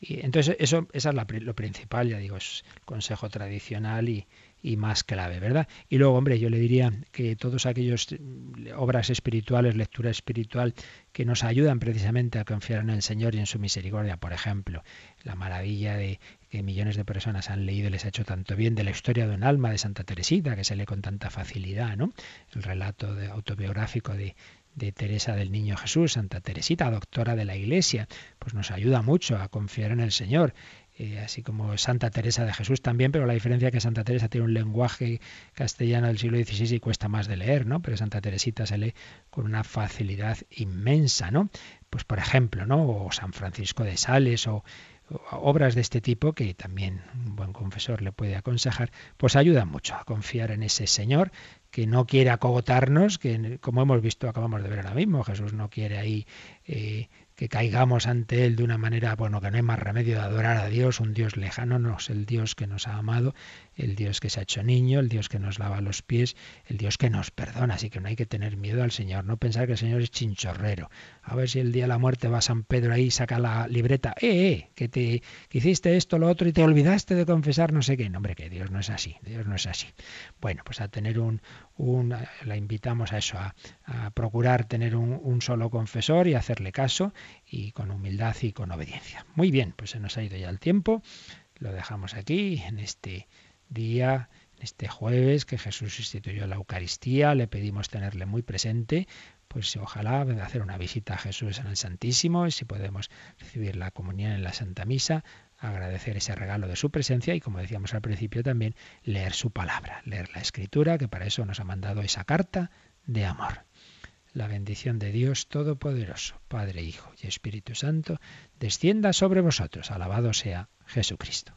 Y entonces, eso, eso es lo principal, ya digo, es el consejo tradicional y, y más clave, ¿verdad? Y luego, hombre, yo le diría que todos aquellos mm, obras espirituales, lectura espiritual, que nos ayudan precisamente a confiar en el Señor y en su misericordia, por ejemplo, la maravilla de que millones de personas han leído y les ha hecho tanto bien de la historia de un alma de Santa Teresita, que se lee con tanta facilidad, ¿no? El relato autobiográfico de, de Teresa del Niño Jesús, Santa Teresita, doctora de la Iglesia, pues nos ayuda mucho a confiar en el Señor. Eh, así como Santa Teresa de Jesús también, pero la diferencia es que Santa Teresa tiene un lenguaje castellano del siglo XVI y cuesta más de leer, ¿no? Pero Santa Teresita se lee con una facilidad inmensa, ¿no? Pues por ejemplo, ¿no? O San Francisco de Sales o, obras de este tipo que también un buen confesor le puede aconsejar, pues ayudan mucho a confiar en ese Señor que no quiere acogotarnos, que como hemos visto, acabamos de ver ahora mismo, Jesús no quiere ahí eh, que caigamos ante Él de una manera, bueno, que no hay más remedio de adorar a Dios, un Dios lejano, no, es el Dios que nos ha amado, el Dios que se ha hecho niño, el Dios que nos lava los pies, el Dios que nos perdona, así que no hay que tener miedo al Señor, no pensar que el Señor es chinchorrero. A ver si el día de la muerte va San Pedro ahí, saca la libreta, eh, eh, que te que hiciste esto, lo otro y te olvidaste de confesar no sé qué. No, hombre, que Dios no es así, Dios no es así. Bueno, pues a tener un, la invitamos a eso, a, procurar tener un, solo confesor y hacerle caso y con humildad y con obediencia. Muy bien, pues se nos ha ido ya el tiempo, lo dejamos aquí en este día, este jueves que Jesús instituyó la Eucaristía, le pedimos tenerle muy presente, pues ojalá hacer una visita a Jesús en el Santísimo, y si podemos recibir la comunión en la Santa Misa, agradecer ese regalo de su presencia y, como decíamos al principio, también leer su palabra, leer la escritura, que para eso nos ha mandado esa carta de amor. La bendición de Dios Todopoderoso, Padre, Hijo y Espíritu Santo, descienda sobre vosotros. Alabado sea Jesucristo.